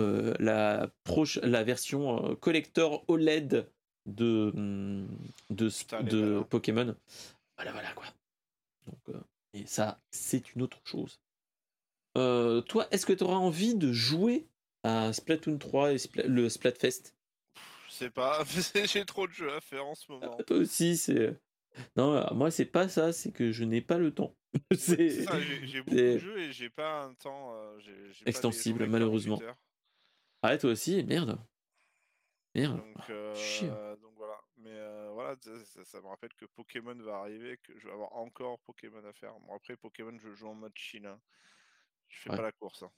euh, la proche, la version euh, collector OLED de hum, de, Putain. Pokémon? Voilà, voilà quoi. Donc, et ça, c'est une autre chose. Euh, toi, est-ce que tu auras envie de jouer à Splatoon 3 et le Splatfest? Je sais pas, j'ai trop de jeux à faire en ce moment. Toi aussi, c'est. Non, moi, c'est pas ça, c'est que je n'ai pas le temps. C'est c'est. ça, j'ai beaucoup de jeux et j'ai pas un temps euh, Extensible, malheureusement. 48 heures. Ah, toi aussi, merde. Merde. Donc, euh, chiant. donc voilà. Mais euh, voilà, ça, ça- ça me rappelle que Pokémon va arriver, que je vais avoir encore Pokémon à faire. Bon, après, Pokémon, je joue en mode chill. hein. Je fais Ouais. pas la course. hein.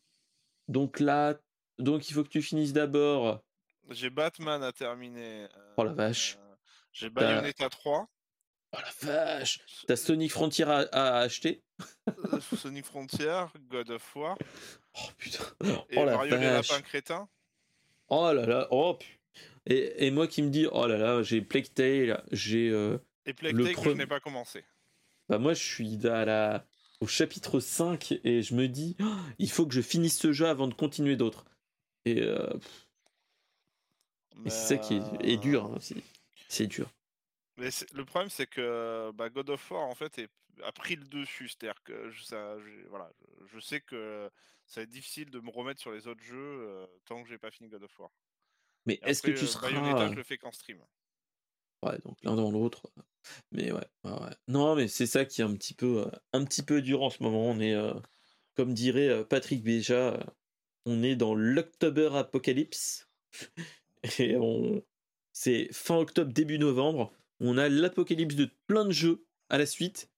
Donc là, donc il faut que tu finisses d'abord. J'ai Batman à terminer. Oh la vache. euh, J'ai Bayonetta 3. Oh la vache T'as Sonic Frontier à, à acheter? Euh, Sonic Frontier, God of War Oh putain et Oh la Mario les vache lapins crétins. Oh là là Oh pu- et, et moi qui me dis, oh là là, j'ai Plague Tale, j'ai... euh, Et Plague Le Tale que je n'ai pas commencé. Bah moi je suis à la... au chapitre 5 et je me dis, Oh, il faut que je finisse ce jeu avant de continuer d'autres. Et, euh, et c'est ça qui est, est dur, hein, c'est dur. Mais le problème, c'est que bah, God of War, en fait, est- a pris le dessus. C'est-à-dire que je, ça, je- voilà, je, je sais que ça va être difficile de me remettre sur les autres jeux euh, tant que j'ai pas fini God of War. Mais est-ce que tu euh, seras... Bayonetta, je le fais qu'en stream. Ouais, donc l'un dans l'autre. Mais ouais, ouais, ouais. Non, mais c'est ça qui est un petit peu, euh, un petit peu dur en ce moment. On est, euh, comme dirait euh, Patrick Béja, euh, on est dans l'October Apocalypse. Et on, c'est fin octobre, début novembre. On a l'apocalypse de plein de jeux à la suite.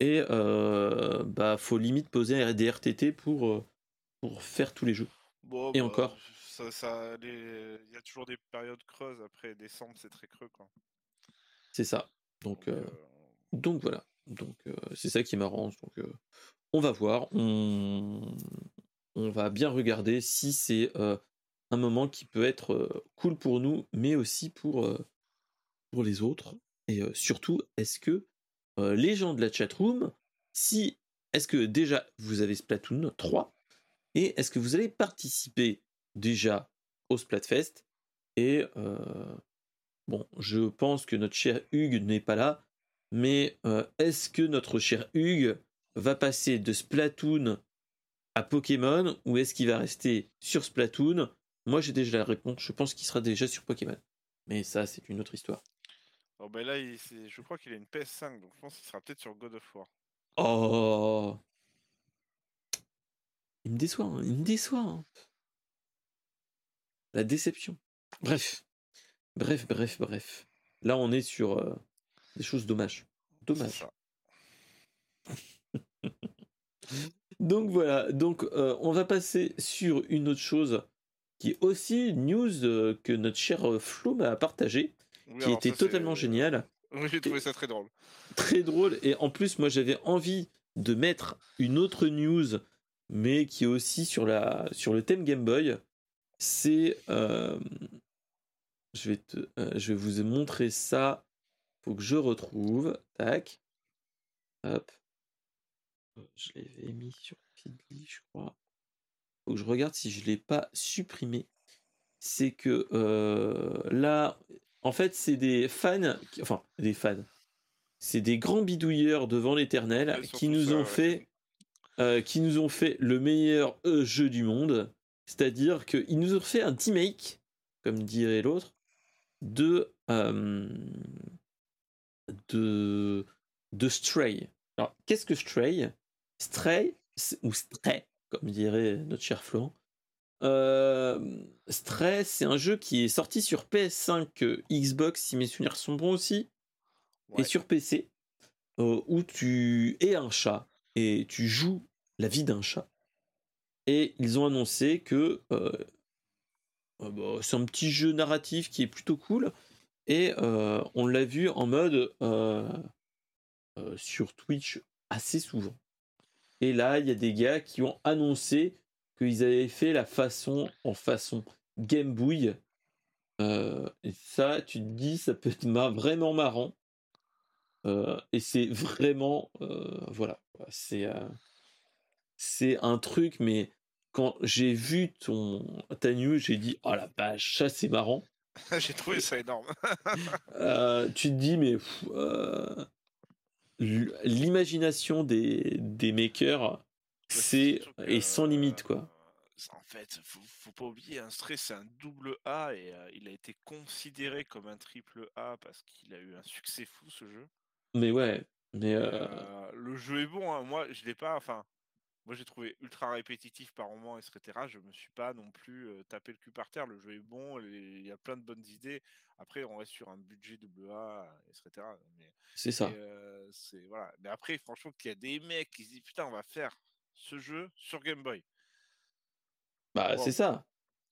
Et euh, bah, faut limite poser des RTT pour, euh, pour faire tous les jeux. Bon, Et bah, encore. ça, ça, les- Il y a toujours des périodes creuses. Après décembre, c'est très creux. Quoi. C'est ça. Donc, Donc, euh, euh, Donc voilà. Donc euh, c'est ça qui m'arrange. Donc on va voir. On, on va bien regarder si c'est un moment qui peut être cool pour nous, mais aussi pour, pour les autres. Et euh, surtout, est-ce que euh, les gens de la chatroom, si est-ce que déjà vous avez Splatoon 3 et est-ce que vous allez participer déjà au Splatfest et euh, bon, je pense que notre cher Hugues n'est pas là, mais est-ce que notre cher Hugues va passer de Splatoon à Pokémon ou est-ce qu'il va rester sur Splatoon? Moi j'ai déjà la réponse, je pense qu'il sera déjà sur Pokémon. Mais ça c'est une autre histoire. Bon, ben là, il- je crois qu'il a une PS5, donc je pense qu'il sera peut-être sur God of War. Oh Il me déçoit, hein, il me déçoit. hein. La déception. Bref. Bref, bref, bref. Là on est sur euh, des choses dommages. Dommage. Donc voilà, donc euh, on va passer sur une autre chose qui est aussi une news euh, que notre cher Flo m'a partagé, Oui, qui était ça, totalement génial, Oui, j'ai trouvé ça très drôle. très drôle, et en plus moi j'avais envie de mettre une autre news, mais qui est aussi sur, la, sur le thème Game Boy. C'est... euh, je, vais te, euh, je vais vous montrer ça, faut que je retrouve, tac, hop, je l'avais mis sur Feedly, je crois. Faut que je regarde si je l'ai pas supprimé. C'est que euh, là, en fait, c'est des fans, qui- enfin des fans. C'est des grands bidouilleurs devant l'éternel Ouais, qui surtout nous ça, ont ouais. fait, euh, qui nous ont fait le meilleur euh, jeu du monde. C'est-à-dire qu'ils nous ont fait un remake, comme dirait l'autre, de euh, de de Stray. Alors, qu'est-ce que Stray? Stray, ou Stray, comme dirait notre cher Florent. Euh, Stray, c'est un jeu qui est sorti sur PS5, euh, Xbox, si mes souvenirs sont bons aussi, et sur PC, euh, où tu es un chat et tu joues la vie d'un chat. Et ils ont annoncé que euh, bah, c'est un petit jeu narratif qui est plutôt cool. Et on l'a vu en mode sur Twitch assez souvent. Et là, il y a des gars qui ont annoncé qu'ils avaient fait la façon en façon Game Boy. Euh, et ça, tu te dis, ça peut être vraiment marrant. Euh, et c'est vraiment, euh, voilà, c'est c'est un truc, mais quand j'ai vu ton ta news, j'ai dit, oh la vache, ça c'est marrant. j'ai trouvé ça énorme. Tu te dis, mais l'imagination des, des makers, c'est est sans limite, euh, quoi. En fait, faut, faut pas oublier, un stress c'est un double A et euh, il a été considéré comme un triple A parce qu'il a eu un succès fou ce jeu. Mais ouais, mais Et, euh, euh, le jeu est bon, hein. moi je l'ai pas, enfin, moi j'ai trouvé ultra répétitif par moment, etc. Je me suis pas non plus euh, tapé le cul par terre. Le jeu est bon, il y a plein de bonnes idées. Après, on reste sur un budget double A, etc. Mais, c'est ça. et, euh, c'est voilà. Mais après, franchement, qu'il y a des mecs qui se disent putain, on va faire ce jeu sur Game Boy. Bah, Wow. c'est ça.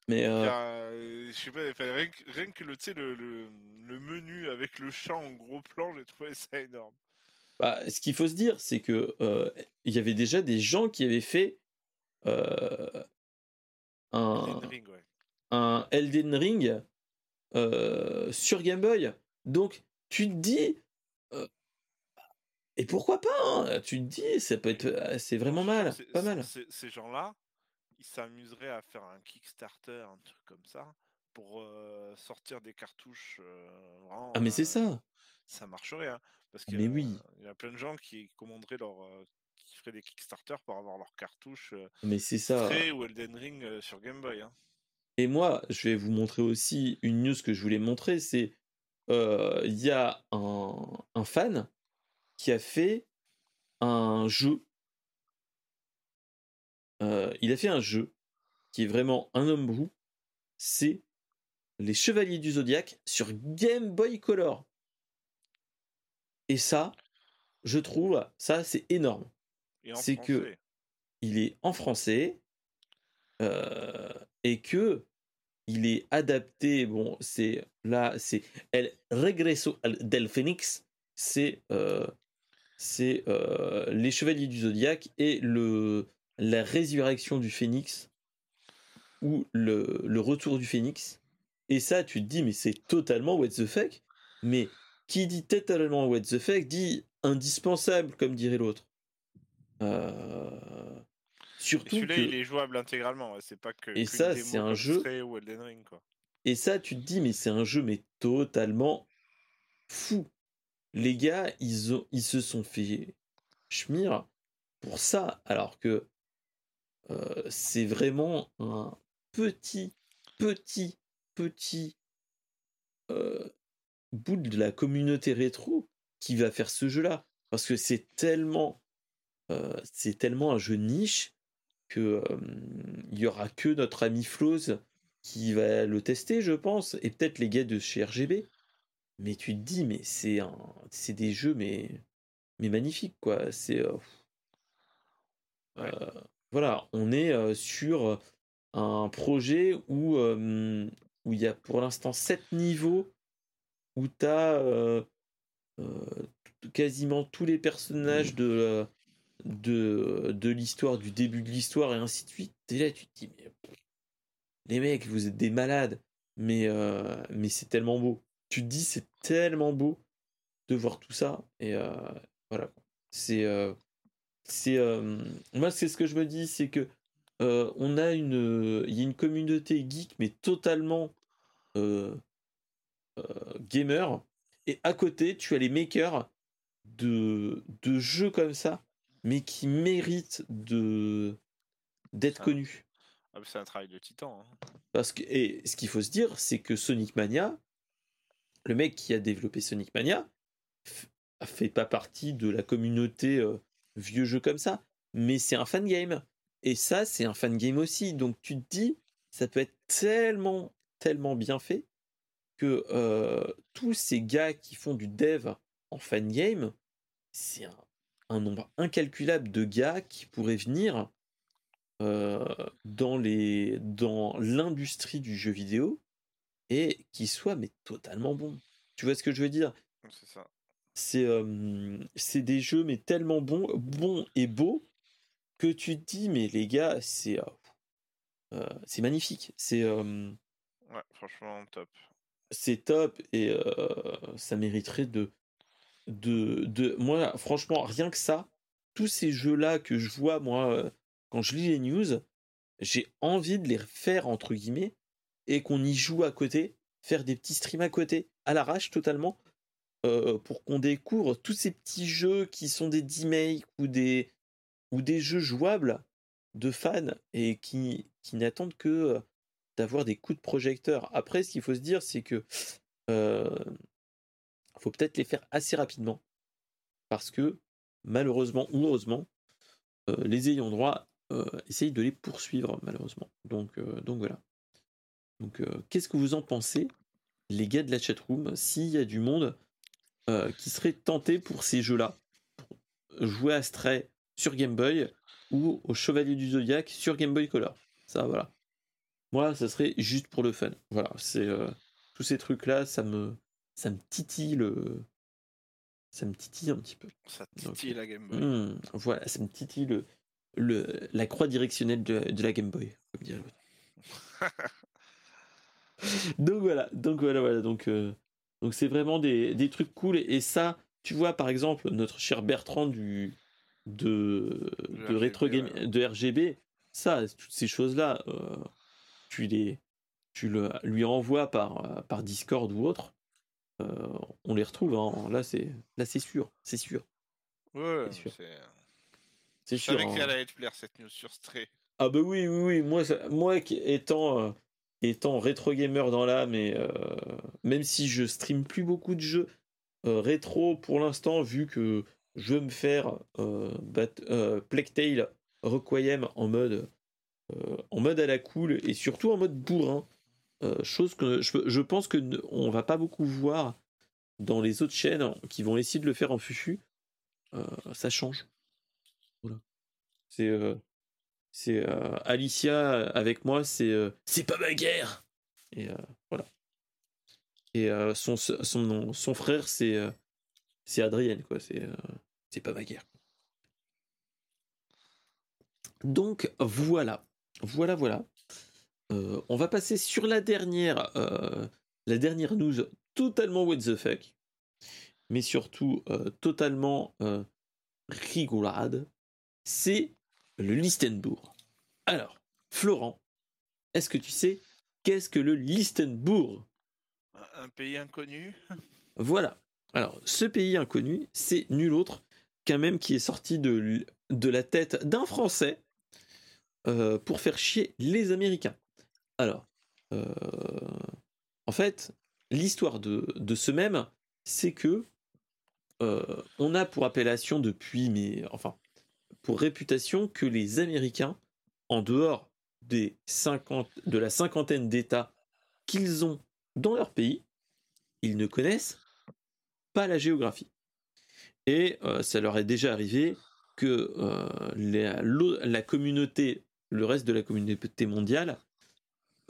Mais euh, je sais pas, rien, que, rien que le, le, le, le menu avec le chat en gros plan, j'ai trouvé ça énorme. Bah, ce qu'il faut se dire, c'est que euh, il y avait déjà des gens qui avaient fait euh, un, Elden Ring, un Elden Ring euh, sur Game Boy. Donc, tu te dis, et pourquoi pas hein, Tu te dis, ça peut être, c'est vraiment mal, pas mal. Ces gens-là, ils s'amuseraient à faire un Kickstarter, un truc comme ça, pour sortir des cartouches. ah mais c'est ça. Ça marcherait, hein, parce qu'il oui. y a plein de gens qui commanderaient leur, qui feraient des Kickstarter pour avoir leurs cartouches. mais c'est ça. ou Elden Ring sur Game Boy. Hein. Et moi, je vais vous montrer aussi une news que je voulais montrer, c'est il y a un, un fan qui a fait un jeu. il a fait un jeu qui est vraiment un homebrew. C'est les Chevaliers du Zodiaque sur Game Boy Color. Et ça, je trouve, ça c'est énorme. C'est que il est en français euh, et que il est adapté. Bon, c'est là, c'est El Regreso del Phoenix. C'est euh, c'est euh, les Chevaliers du Zodiaque et le la résurrection du Phénix ou le, le retour du Phénix. Et ça, tu te dis, mais c'est totalement what the fuck. Mais qui dit totalement what the fuck dit indispensable, comme dirait l'autre. Euh... Surtout celui-là, il est jouable intégralement. C'est pas que. Et ça, c'est un jeu. Et ça, tu te dis, mais c'est un jeu, mais totalement fou. Les gars, ils, se sont fait schmir pour ça, alors que euh, c'est vraiment un petit, petit petit euh, bout de la communauté rétro qui va faire ce jeu-là. Parce que c'est tellement, euh, c'est tellement un jeu niche que il y aura que notre ami Floz qui va le tester, je pense, et peut-être les gars de chez RGB. Mais tu te dis, mais c'est un, c'est des jeux, mais, mais magnifiques, quoi. C'est, euh, voilà, on est sur un projet où où il y a pour l'instant 7 niveaux, où tu as euh, euh, quasiment tous les personnages de, de, de l'histoire, du début de l'histoire et ainsi de suite. Et là, tu te dis, mais, les mecs, vous êtes des malades, mais, euh, mais c'est tellement beau. Tu te dis, c'est tellement beau de voir tout ça. Et voilà. C'est. c'est moi, c'est ce que je me dis, c'est que euh, on a une, il y a une communauté geek, mais totalement euh, euh, gamer. Et à côté, tu as les makers de, de jeux comme ça, mais qui méritent de d'être connus. Ah, c'est un travail de titan. Hein. Parce que, et ce qu'il faut se dire, c'est que Sonic Mania, le mec qui a développé Sonic Mania, fait pas partie de la communauté vieux jeux comme ça, mais c'est un fan game. Et ça, c'est un fan game aussi. Donc tu te dis, ça peut être tellement, tellement bien fait que euh, tous ces gars qui font du dev en fan game, c'est un, nombre incalculable de gars qui pourraient venir euh, dans les dans l'industrie du jeu vidéo et qui soient mais totalement bons. Tu vois ce que je veux dire? C'est ça. C'est euh, des jeux mais tellement bons, bons et beaux que tu te dis, mais les gars, c'est euh, c'est magnifique. C'est ouais, franchement top. C'est top et ça mériterait de, de de moi franchement rien que ça, tous ces jeux là que je vois moi quand je lis les news, j'ai envie de les faire entre guillemets et qu'on y joue à côté, faire des petits streams à côté, à l'arrache totalement, pour qu'on découvre tous ces petits jeux qui sont des D-Make ou des, ou des jeux jouables de fans et qui, n'attendent que d'avoir des coups de projecteur. Après, ce qu'il faut se dire, c'est que euh, faut peut-être les faire assez rapidement parce que malheureusement ou heureusement, les ayants droit euh, essayent de les poursuivre malheureusement. Donc, donc voilà. Donc, qu'est-ce que vous en pensez, les gars de la chatroom, s'il y a du monde qui serait tenté pour ces jeux-là, jouer à Stray sur Game Boy ou au Chevalier du Zodiac sur Game Boy Color? Ça, voilà. Moi, ça serait juste pour le fun. Voilà, c'est tous ces trucs-là, ça me, ça me titille le, ça me titille un petit peu. Ça titille la Game Boy. Hmm, voilà, ça me titille le, le, la croix directionnelle de, de la Game Boy, comme donc voilà, donc voilà, voilà, donc euh, donc c'est vraiment des, des, trucs cool et, ça, tu vois par exemple notre cher Bertrand du de de game, de RGB, ça, toutes ces choses là, euh, tu les tu le, lui envoies par par Discord ou autre, euh, on les retrouve. Hein. Là, c'est là, c'est sûr, c'est sûr. Ouais, c'est sûr. C'est sûr. Je savais qu'elle allait te plaire cette news sur Stray. Ah bah oui, oui, oui. Moi, moi étant euh, étant rétro gamer dans l'âme et euh, même si je stream plus beaucoup de jeux rétro pour l'instant, vu que je veux me faire Plague Tale Requiem en mode en mode à la cool et surtout en mode bourrin. Euh, chose que je, pense que on va pas beaucoup voir dans les autres chaînes qui vont essayer de le faire en fufu. Euh, ça change. Voilà. C'est euh, c'est Alicia avec moi, c'est c'est pas ma guerre. Et voilà. Et son, son, frère, c'est c'est Adrienne, quoi. C'est c'est pas ma guerre. Donc voilà. Voilà, voilà. Euh, on va passer sur la dernière, euh, la dernière news totalement what the fuck, mais surtout euh, totalement rigolade. C'est le Listenbourg. Alors, Florent, est-ce que tu sais qu'est-ce que le Listenbourg Un pays inconnu Voilà. Alors, ce pays inconnu, c'est nul autre qu'un même qui est sorti de, de la tête d'un Français pour faire chier les Américains. Alors, euh, en fait, l'histoire de, ce même, c'est que euh, on a pour appellation depuis, mais enfin, pour réputation que les Américains, en dehors des 50, de la cinquantaine d'États qu'ils ont dans leur pays, ils ne connaissent pas la géographie. Et euh, ça leur est déjà arrivé que la, communauté, le reste de la communauté mondiale,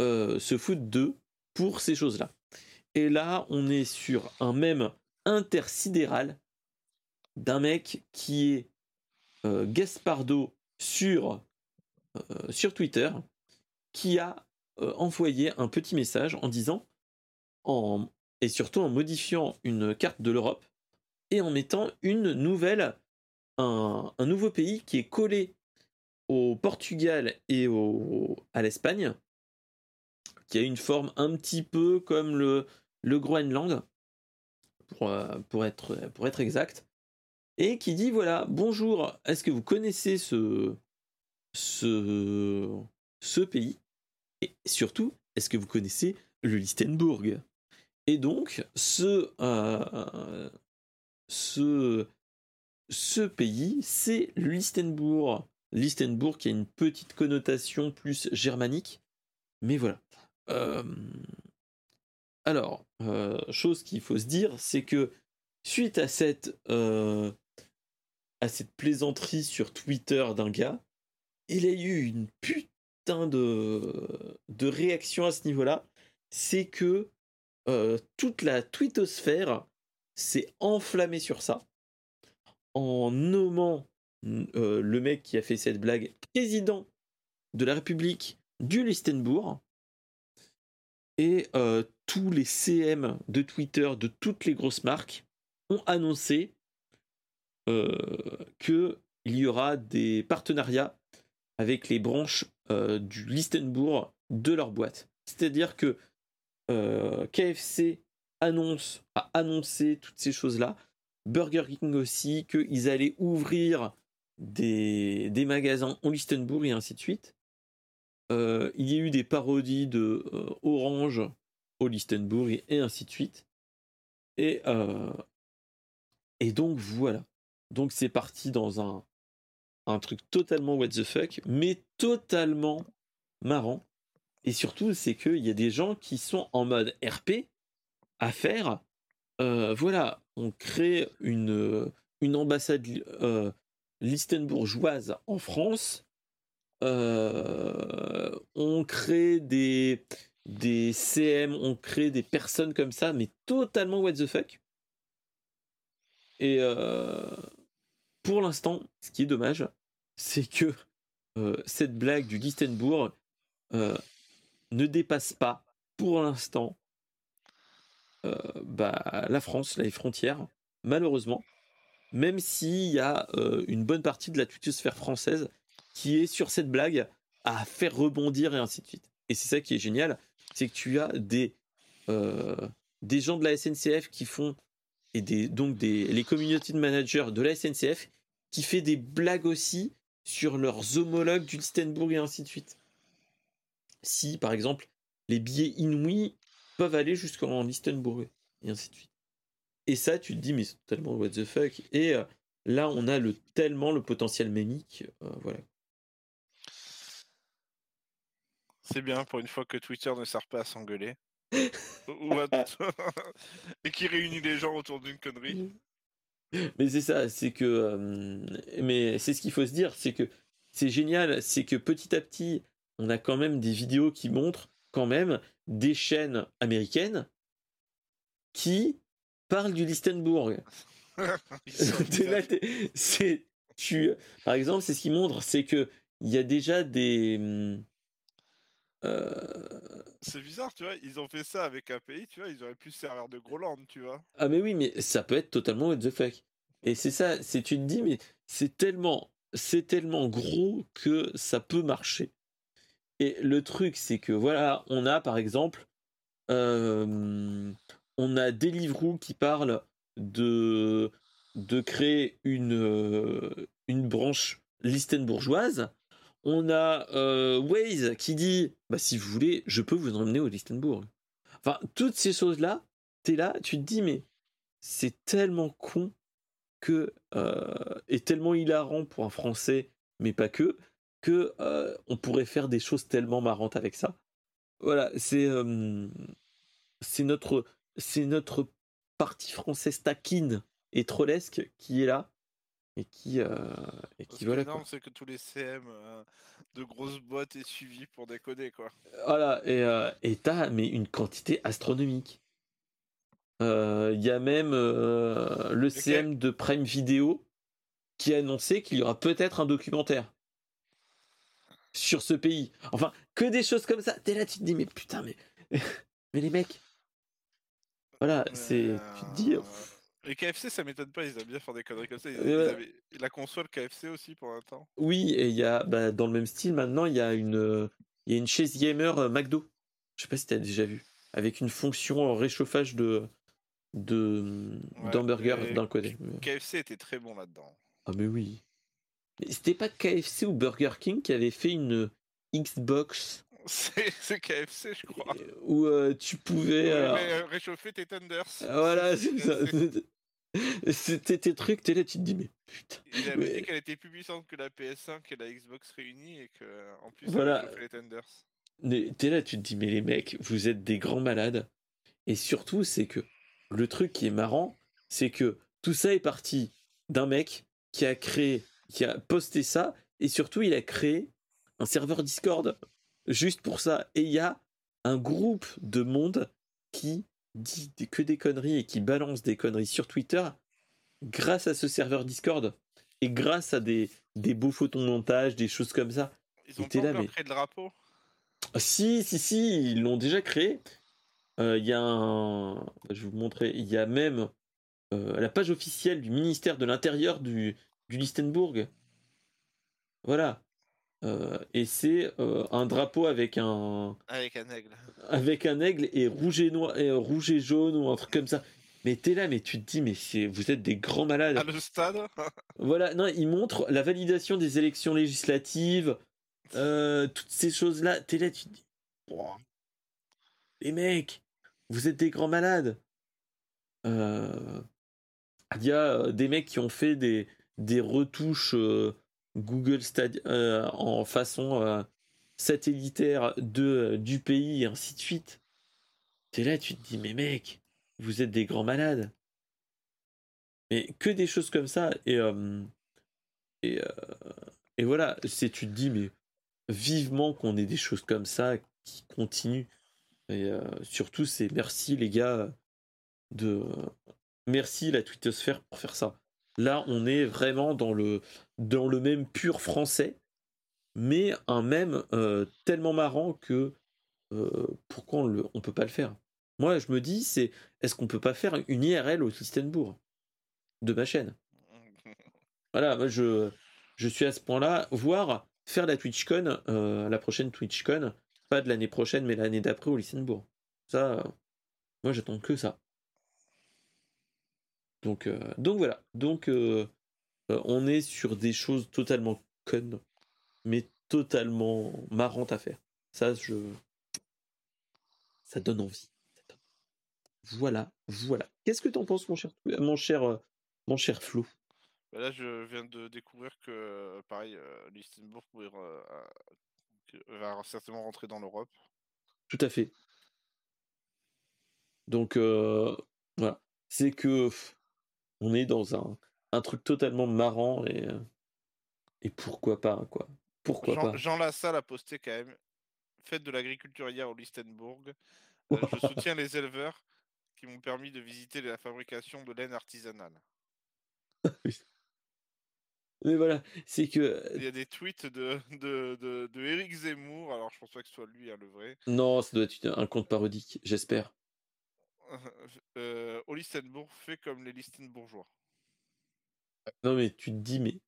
euh, se foutent d'eux pour ces choses-là. Et là, on est sur un même intersidéral d'un mec qui est euh, Gaspardo sur, euh, sur Twitter, qui a envoyé un petit message en disant, et surtout en modifiant une carte de l'Europe, et en mettant une nouvelle, un, un, nouveau pays qui est collé au Portugal et au, à l'Espagne, qui a une forme un petit peu comme le, Groenland, pour, euh, pour, être, pour être exact, et qui dit voilà, bonjour, est-ce que vous connaissez ce, ce, pays? Et surtout, est-ce que vous connaissez le Listenbourg Et donc, ce, euh, ce, ce pays, c'est le Listenbourg. Listenbourg qui a une petite connotation plus germanique, mais voilà. Alors, chose qu'il faut se dire, c'est que suite à cette, à cette plaisanterie sur Twitter d'un gars, il a eu une putain de, de réaction à ce niveau-là. C'est que toute la twittosphère s'est enflammée sur ça en nommant le mec qui a fait cette blague président de la République du Listenbourg et euh, tous les CM de Twitter de toutes les grosses marques ont annoncé euh, qu'il y aura des partenariats avec les branches euh, du Listenbourg de leur boîte. C'est-à-dire que KFC annonce, a annoncé toutes ces choses-là. Burger King aussi, qu'ils allaient ouvrir des, des magasins au Listenbourg et ainsi de suite. Euh, il y a eu des parodies de euh, Orange au Listenbourg et, ainsi de suite. Et, euh, et donc voilà. Donc c'est parti dans un, un truc totalement what the fuck, mais totalement marrant. Et surtout, c'est qu'il y a des gens qui sont en mode RP à faire. voilà, on crée une, une ambassade euh, listenbourgeoise en France on crée des, des CM, on crée des personnes comme ça, mais totalement what the fuck. Et pour l'instant, ce qui est dommage, c'est que cette blague du Gistenbourg ne dépasse pas, pour l'instant, bah, la France, les frontières, malheureusement même s'il y a euh, une bonne partie de la twittosphère française qui est sur cette blague à faire rebondir et ainsi de suite. Et c'est ça qui est génial, c'est que tu as euh, des gens de la SNCF qui font, et donc des, les community managers de la SNCF qui fait des blagues aussi sur leurs homologues du Listenbourg et ainsi de suite. Si, par exemple, les billets inouïs peuvent aller jusqu'en Listenbourg et ainsi de suite. Et ça, tu te dis, mais c'est totalement what the fuck. Et euh, là, on a le, tellement le potentiel mémique. Euh, voilà. C'est bien pour une fois que Twitter ne sert pas à s'engueuler. et qui réunit les gens autour d'une connerie. Mais c'est ça, c'est que. Euh, mais c'est ce qu'il faut se dire, c'est que c'est génial, c'est que petit à petit, on a quand même des vidéos qui montrent quand même des chaînes américaines qui parle du Listenbourg. c'est, tu, par exemple, c'est ce qui montre, c'est que il y a déjà des. Euh, c'est bizarre, tu vois, ils ont fait ça avec un pays, tu vois, ils auraient pu se servir de Groland, tu vois. Ah mais oui, mais ça peut être totalement what the fuck. Et c'est ça, c'est tu te dis, mais c'est tellement, c'est tellement gros que ça peut marcher. Et le truc, c'est que voilà, on a par exemple, euh, on a Deliveroo qui parle de, de créer une, euh, une branche listenbourgeoise. On a euh, Waze qui dit bah, si vous voulez, je peux vous emmener au Listenbourg. Enfin, toutes ces choses-là, tu es là, tu te dis mais c'est tellement con que euh, et tellement hilarant pour un Français, mais pas que, que on pourrait faire des choses tellement marrantes avec ça. Voilà, c'est c'est notre c'est notre partie française taquine et trollesque qui est là et qui euh, et qui voilà c'est que tous les CM euh, de grosses boîtes est suivi pour décoder quoi. Voilà et euh, et t'as mais une quantité astronomique. Il y a même le CM de Prime Video qui a annoncé qu'il y aura peut-être un documentaire sur ce pays. Enfin que des choses comme ça. T'es là tu te dis mais putain mais mais les mecs. Voilà, c'est. Tu te dis. Les KFC, ça m'étonne pas, ils aiment bien faire des conneries comme ça. La console KFC aussi pour un temps. Oui, et il y a, bah, dans le même style, maintenant, il y a une, il y a une chaise gamer euh, McDo. Je sais pas si tu as déjà vu. Avec une fonction réchauffage de de d'hamburger d'un côté. KFC était très bon là-dedans. Ah mais oui. C'était pas KFC ou Burger King qui avait fait une Xbox? C'est KFC, je crois. Où euh, tu pouvais. Euh, euh, réchauffer tes Thunders. Voilà, c'est ça. C'était tes trucs, t'es là, tu te dis, mais putain. Il avait dit qu'elle était plus puissante que la PS5 et la Xbox réunies et que, en plus, voilà. elle les Thunders. T'es là, tu te dis, mais les mecs, vous êtes des grands malades. Et surtout, c'est que le truc qui est marrant, c'est que tout ça est parti d'un mec qui a créé, qui a posté ça, et surtout, il a créé un serveur Discord juste pour ça. Et il y a un groupe de monde qui dit que des conneries et qui balance des conneries sur Twitter grâce à ce serveur Discord et grâce à des, des beaux photomontages, des choses comme ça. Ils ont pas là, créé le drapeau? Ah, Si, si, si, ils l'ont déjà créé. Euh, il y a un... Je vais vous montrer. Il y a même euh, la page officielle du ministère de l'Intérieur du, du Listenbourg. Voilà. Euh, et c'est euh, un drapeau avec un avec un aigle. avec un aigle et rouge et noir et euh, rouge et jaune ou un truc comme ça. Mais t'es là mais tu te dis mais vous êtes des grands malades. À le stade voilà non il montre la validation des élections législatives toutes ces choses là t'es là tu te dis les mecs vous êtes des grands malades. Il y a des mecs qui ont fait des des retouches Google euh, en façon euh, satellitaire de, du pays et ainsi de suite. T'es là, tu te dis, mais mec, vous êtes des grands malades. Mais que des choses comme ça. Et, euh, et, et voilà, c'est tu te dis, mais vivement qu'on ait des choses comme ça qui continuent. Et surtout, c'est merci les gars de merci la twittosphère pour faire ça. Là, on est vraiment dans le dans le même pur français, mais un même tellement marrant que pourquoi on ne peut pas le faire? Moi, je me dis, c'est est-ce qu'on peut pas faire une IRL au Listenbourg de ma chaîne? Voilà, moi je je suis à ce point-là, voire faire la TwitchCon, la prochaine TwitchCon, pas de l'année prochaine, mais l'année d'après au Listenbourg. Ça, moi j'attends que ça. Donc, euh, donc voilà. Donc euh, euh, on est sur des choses totalement connes, mais totalement marrantes à faire. Ça, je. Ça donne envie. Voilà, voilà. Qu'est-ce que t'en penses, mon cher, mon cher, mon cher Flo? Bah Là, je viens de découvrir que, pareil, Listenbourg va certainement rentrer dans l'Europe. Tout à fait. Donc, voilà. C'est que on est dans un, un truc totalement marrant et, euh, et pourquoi pas, quoi. Pourquoi Jean, pas. Jean Lassalle a posté quand même Fête de l'agriculture hier au Listenbourg. Euh, je soutiens les éleveurs qui m'ont permis de visiter la fabrication de laine artisanale. Mais voilà, c'est que. Il y a des tweets de, de, de, de Eric Zemmour, alors je pense pas que ce soit lui hein, le vrai. Non, ça doit être un compte parodique, j'espère. euh, au Listenbourg fait comme les Listenbourgeois. Non, mais tu te dis, mais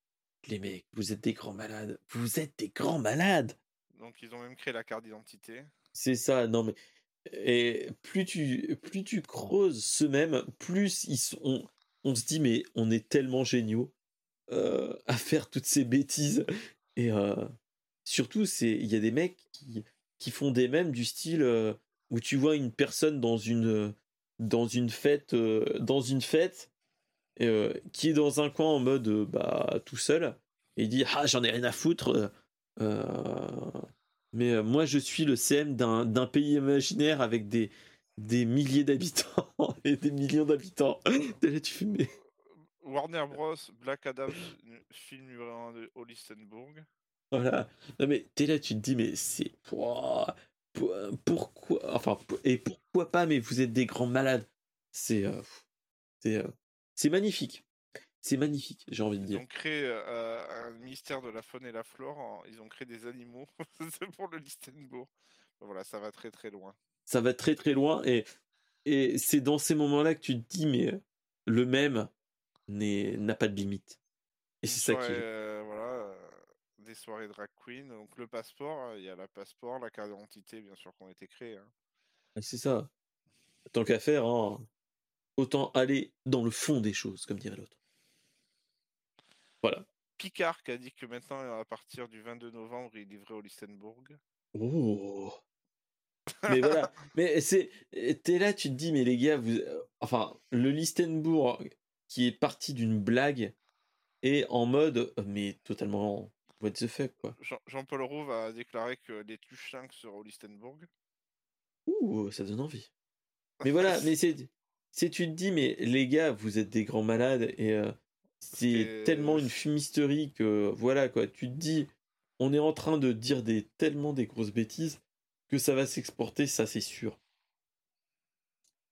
les mecs, vous êtes des grands malades. Vous êtes des grands malades. Donc, ils ont même créé la carte d'identité. C'est ça, non, mais. Et plus tu, plus tu creuses ce même, plus ils sont, on, se dit, mais on est tellement géniaux euh, à faire toutes ces bêtises. Et euh, surtout, il y a des mecs qui, qui font des mèmes du style euh, où tu vois une personne dans une, dans une fête, euh, dans une fête, euh, qui est dans un coin en mode euh, bah tout seul, et il dit ah j'en ai rien à foutre. mais moi je suis le CM d'un pays imaginaire avec des des milliers d'habitants et des millions d'habitants. Là tu fais mais... Warner Bros, Black Adam, film numéro au Listenbourg. Voilà. Non mais t'es là, tu te dis mais c'est pourquoi enfin et pourquoi pas mais vous êtes des grands malades c'est euh, c'est euh, c'est magnifique c'est magnifique j'ai envie de dire ils ont créé euh, un ministère de la faune et la flore ils ont créé des animaux pour le Listenbourg voilà ça va très très loin ça va très très loin et et c'est dans ces moments là que tu te dis mais le même n'a pas de limite et c'est ça qui des soirées drag queen. Donc le passeport, hein, il y a la passeport, la carte d'identité, bien sûr, qui ont été créées. Hein. C'est ça. Tant qu'à faire, hein, autant aller dans le fond des choses, comme dirait l'autre. Voilà. Picard qui a dit que maintenant, à partir du 22 novembre, il est livré au Listenbourg. Oh mais voilà, mais c'est, t'es là, tu te dis, mais les gars, vous, enfin, le Listenbourg qui est parti d'une blague est en mode, mais totalement What the fuck, quoi. Jean-Paul Rouve a déclaré que les tuches 5 seront au Listenbourg. Ouh, ça donne envie. Mais voilà, mais c'est, tu te dis, mais les gars, vous êtes des grands malades et euh, c'est tellement une fumisterie que voilà, quoi. Tu te dis, on est en train de dire des, tellement des grosses bêtises que ça va s'exporter, ça c'est sûr.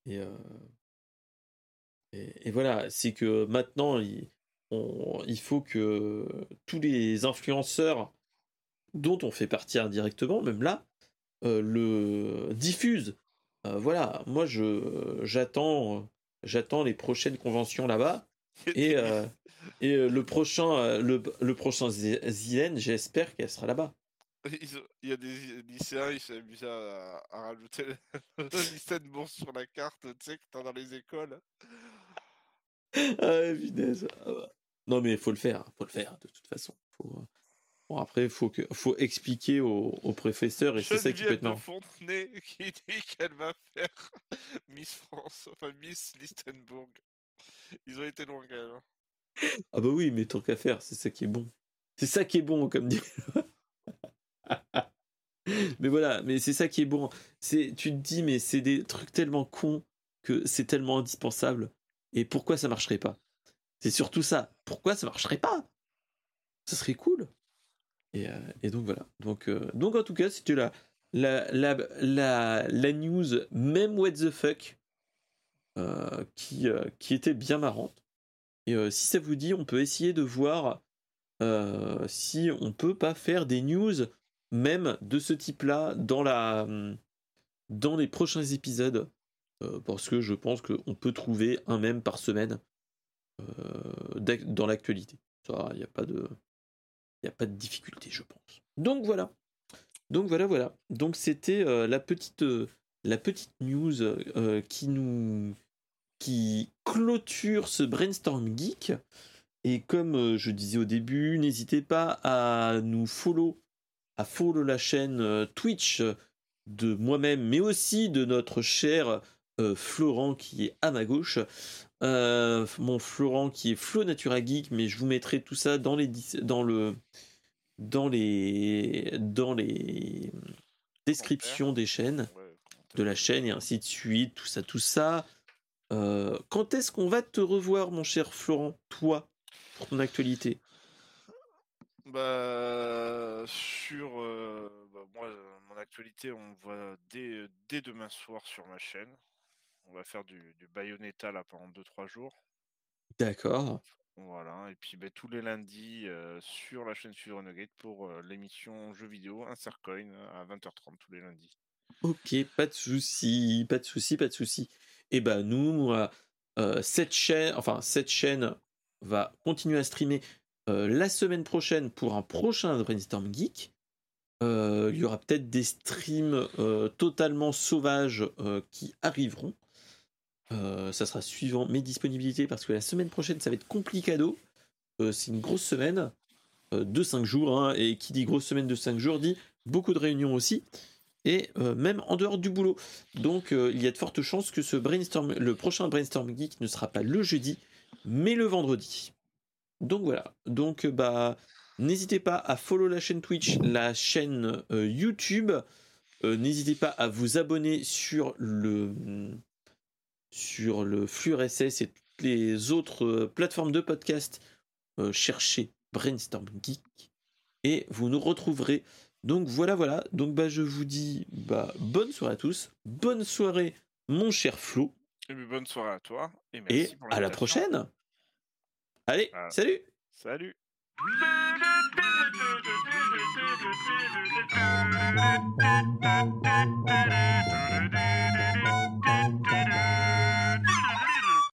Et, euh, et, et, voilà, c'est que maintenant, il, il faut que tous les influenceurs dont on fait partie indirectement, même là, euh, le diffusent. Euh, voilà, moi je j'attends j'attends les prochaines conventions là-bas et euh, et le prochain le, le prochain ZN, j'espère qu'elle sera là-bas. Il y a des lycéens, ils s'amusent à, à rajouter le lycée de bourse sur la carte, tu sais, que t'as dans les écoles. Ah, punaise. Ah, bah. Non, mais il faut le faire, faut le faire de toute façon. Faut... Bon, après, il faut, que... faut expliquer aux, professeurs et c'est ça qui peut être marrant. Fontenay qui dit qu'elle va faire Miss France, enfin Miss Listenbourg. Ils ont été loin quand même. Hein. Ah bah oui, mais tant qu'à faire, c'est ça qui est bon. C'est ça qui est bon, comme dit. mais voilà, mais c'est ça qui est bon. C'est, tu te dis, mais c'est des trucs tellement cons que c'est tellement indispensable. Et pourquoi ça marcherait pas? C'est surtout ça. Pourquoi ça marcherait pas? Ça serait cool. Et, et donc voilà. Donc, donc en tout cas, c'était la, la, la, la, la, news, même what the fuck, qui, qui était bien marrante. Et si ça vous dit, on peut essayer de voir si on peut pas faire des news même de ce type-là dans dans les prochains épisodes parce que je pense qu'on peut trouver un même par semaine dans l'actualité. Il n'y a pas de il a pas de difficulté, je pense. Donc voilà. Donc voilà, voilà. Donc c'était la petite la petite news qui nous qui clôture ce brainstorm geek. Et comme je disais au début, n'hésitez pas à nous follow, à follow la chaîne Twitch de moi-même, mais aussi de notre cher Florent qui est à ma gauche. Mon Florent qui est Flo Natura Geek, mais je vous mettrai tout ça dans les dans le dans les dans les descriptions des chaînes de la chaîne et ainsi de suite, tout ça, tout ça. quand est-ce qu'on va te revoir, mon cher Florent, toi, pour ton actualité? Bah, sur bah, moi, mon actualité, on voit dès, dès, demain soir sur ma chaîne. On va faire du, du Bayonetta là pendant 2-3 jours. D'accord. Voilà, et puis bah, tous les lundis sur la chaîne Suivre Renegade pour l'émission jeux vidéo Insert Coin à 20h30 tous les lundis. Ok, pas de souci, pas de souci, pas de souci. Et ben nous, cette chaîne, enfin cette chaîne va continuer à streamer la semaine prochaine pour un prochain Brainstorm Geek. Il y aura peut-être des streams totalement sauvages qui arriveront. Ça sera suivant mes disponibilités parce que la semaine prochaine ça va être complicado. c'est une grosse semaine de 5 jours. Hein, et qui dit grosse semaine de 5 jours dit beaucoup de réunions aussi et même en dehors du boulot. Donc il y a de fortes chances que ce brainstorm, le prochain brainstorm geek ne sera pas le jeudi, mais le vendredi. Donc voilà. Donc bah n'hésitez pas à follow la chaîne Twitch, la chaîne YouTube. n'hésitez pas à vous abonner sur le sur le flux RSS et toutes les autres plateformes de podcast. cherchez Brainstorm Geek et vous nous retrouverez donc voilà, voilà. Donc bah je vous dis bah bonne soirée à tous, bonne soirée mon cher Flo. Et bonne soirée à toi. Et, merci à la prochaine. Allez, ah. salut. Salut.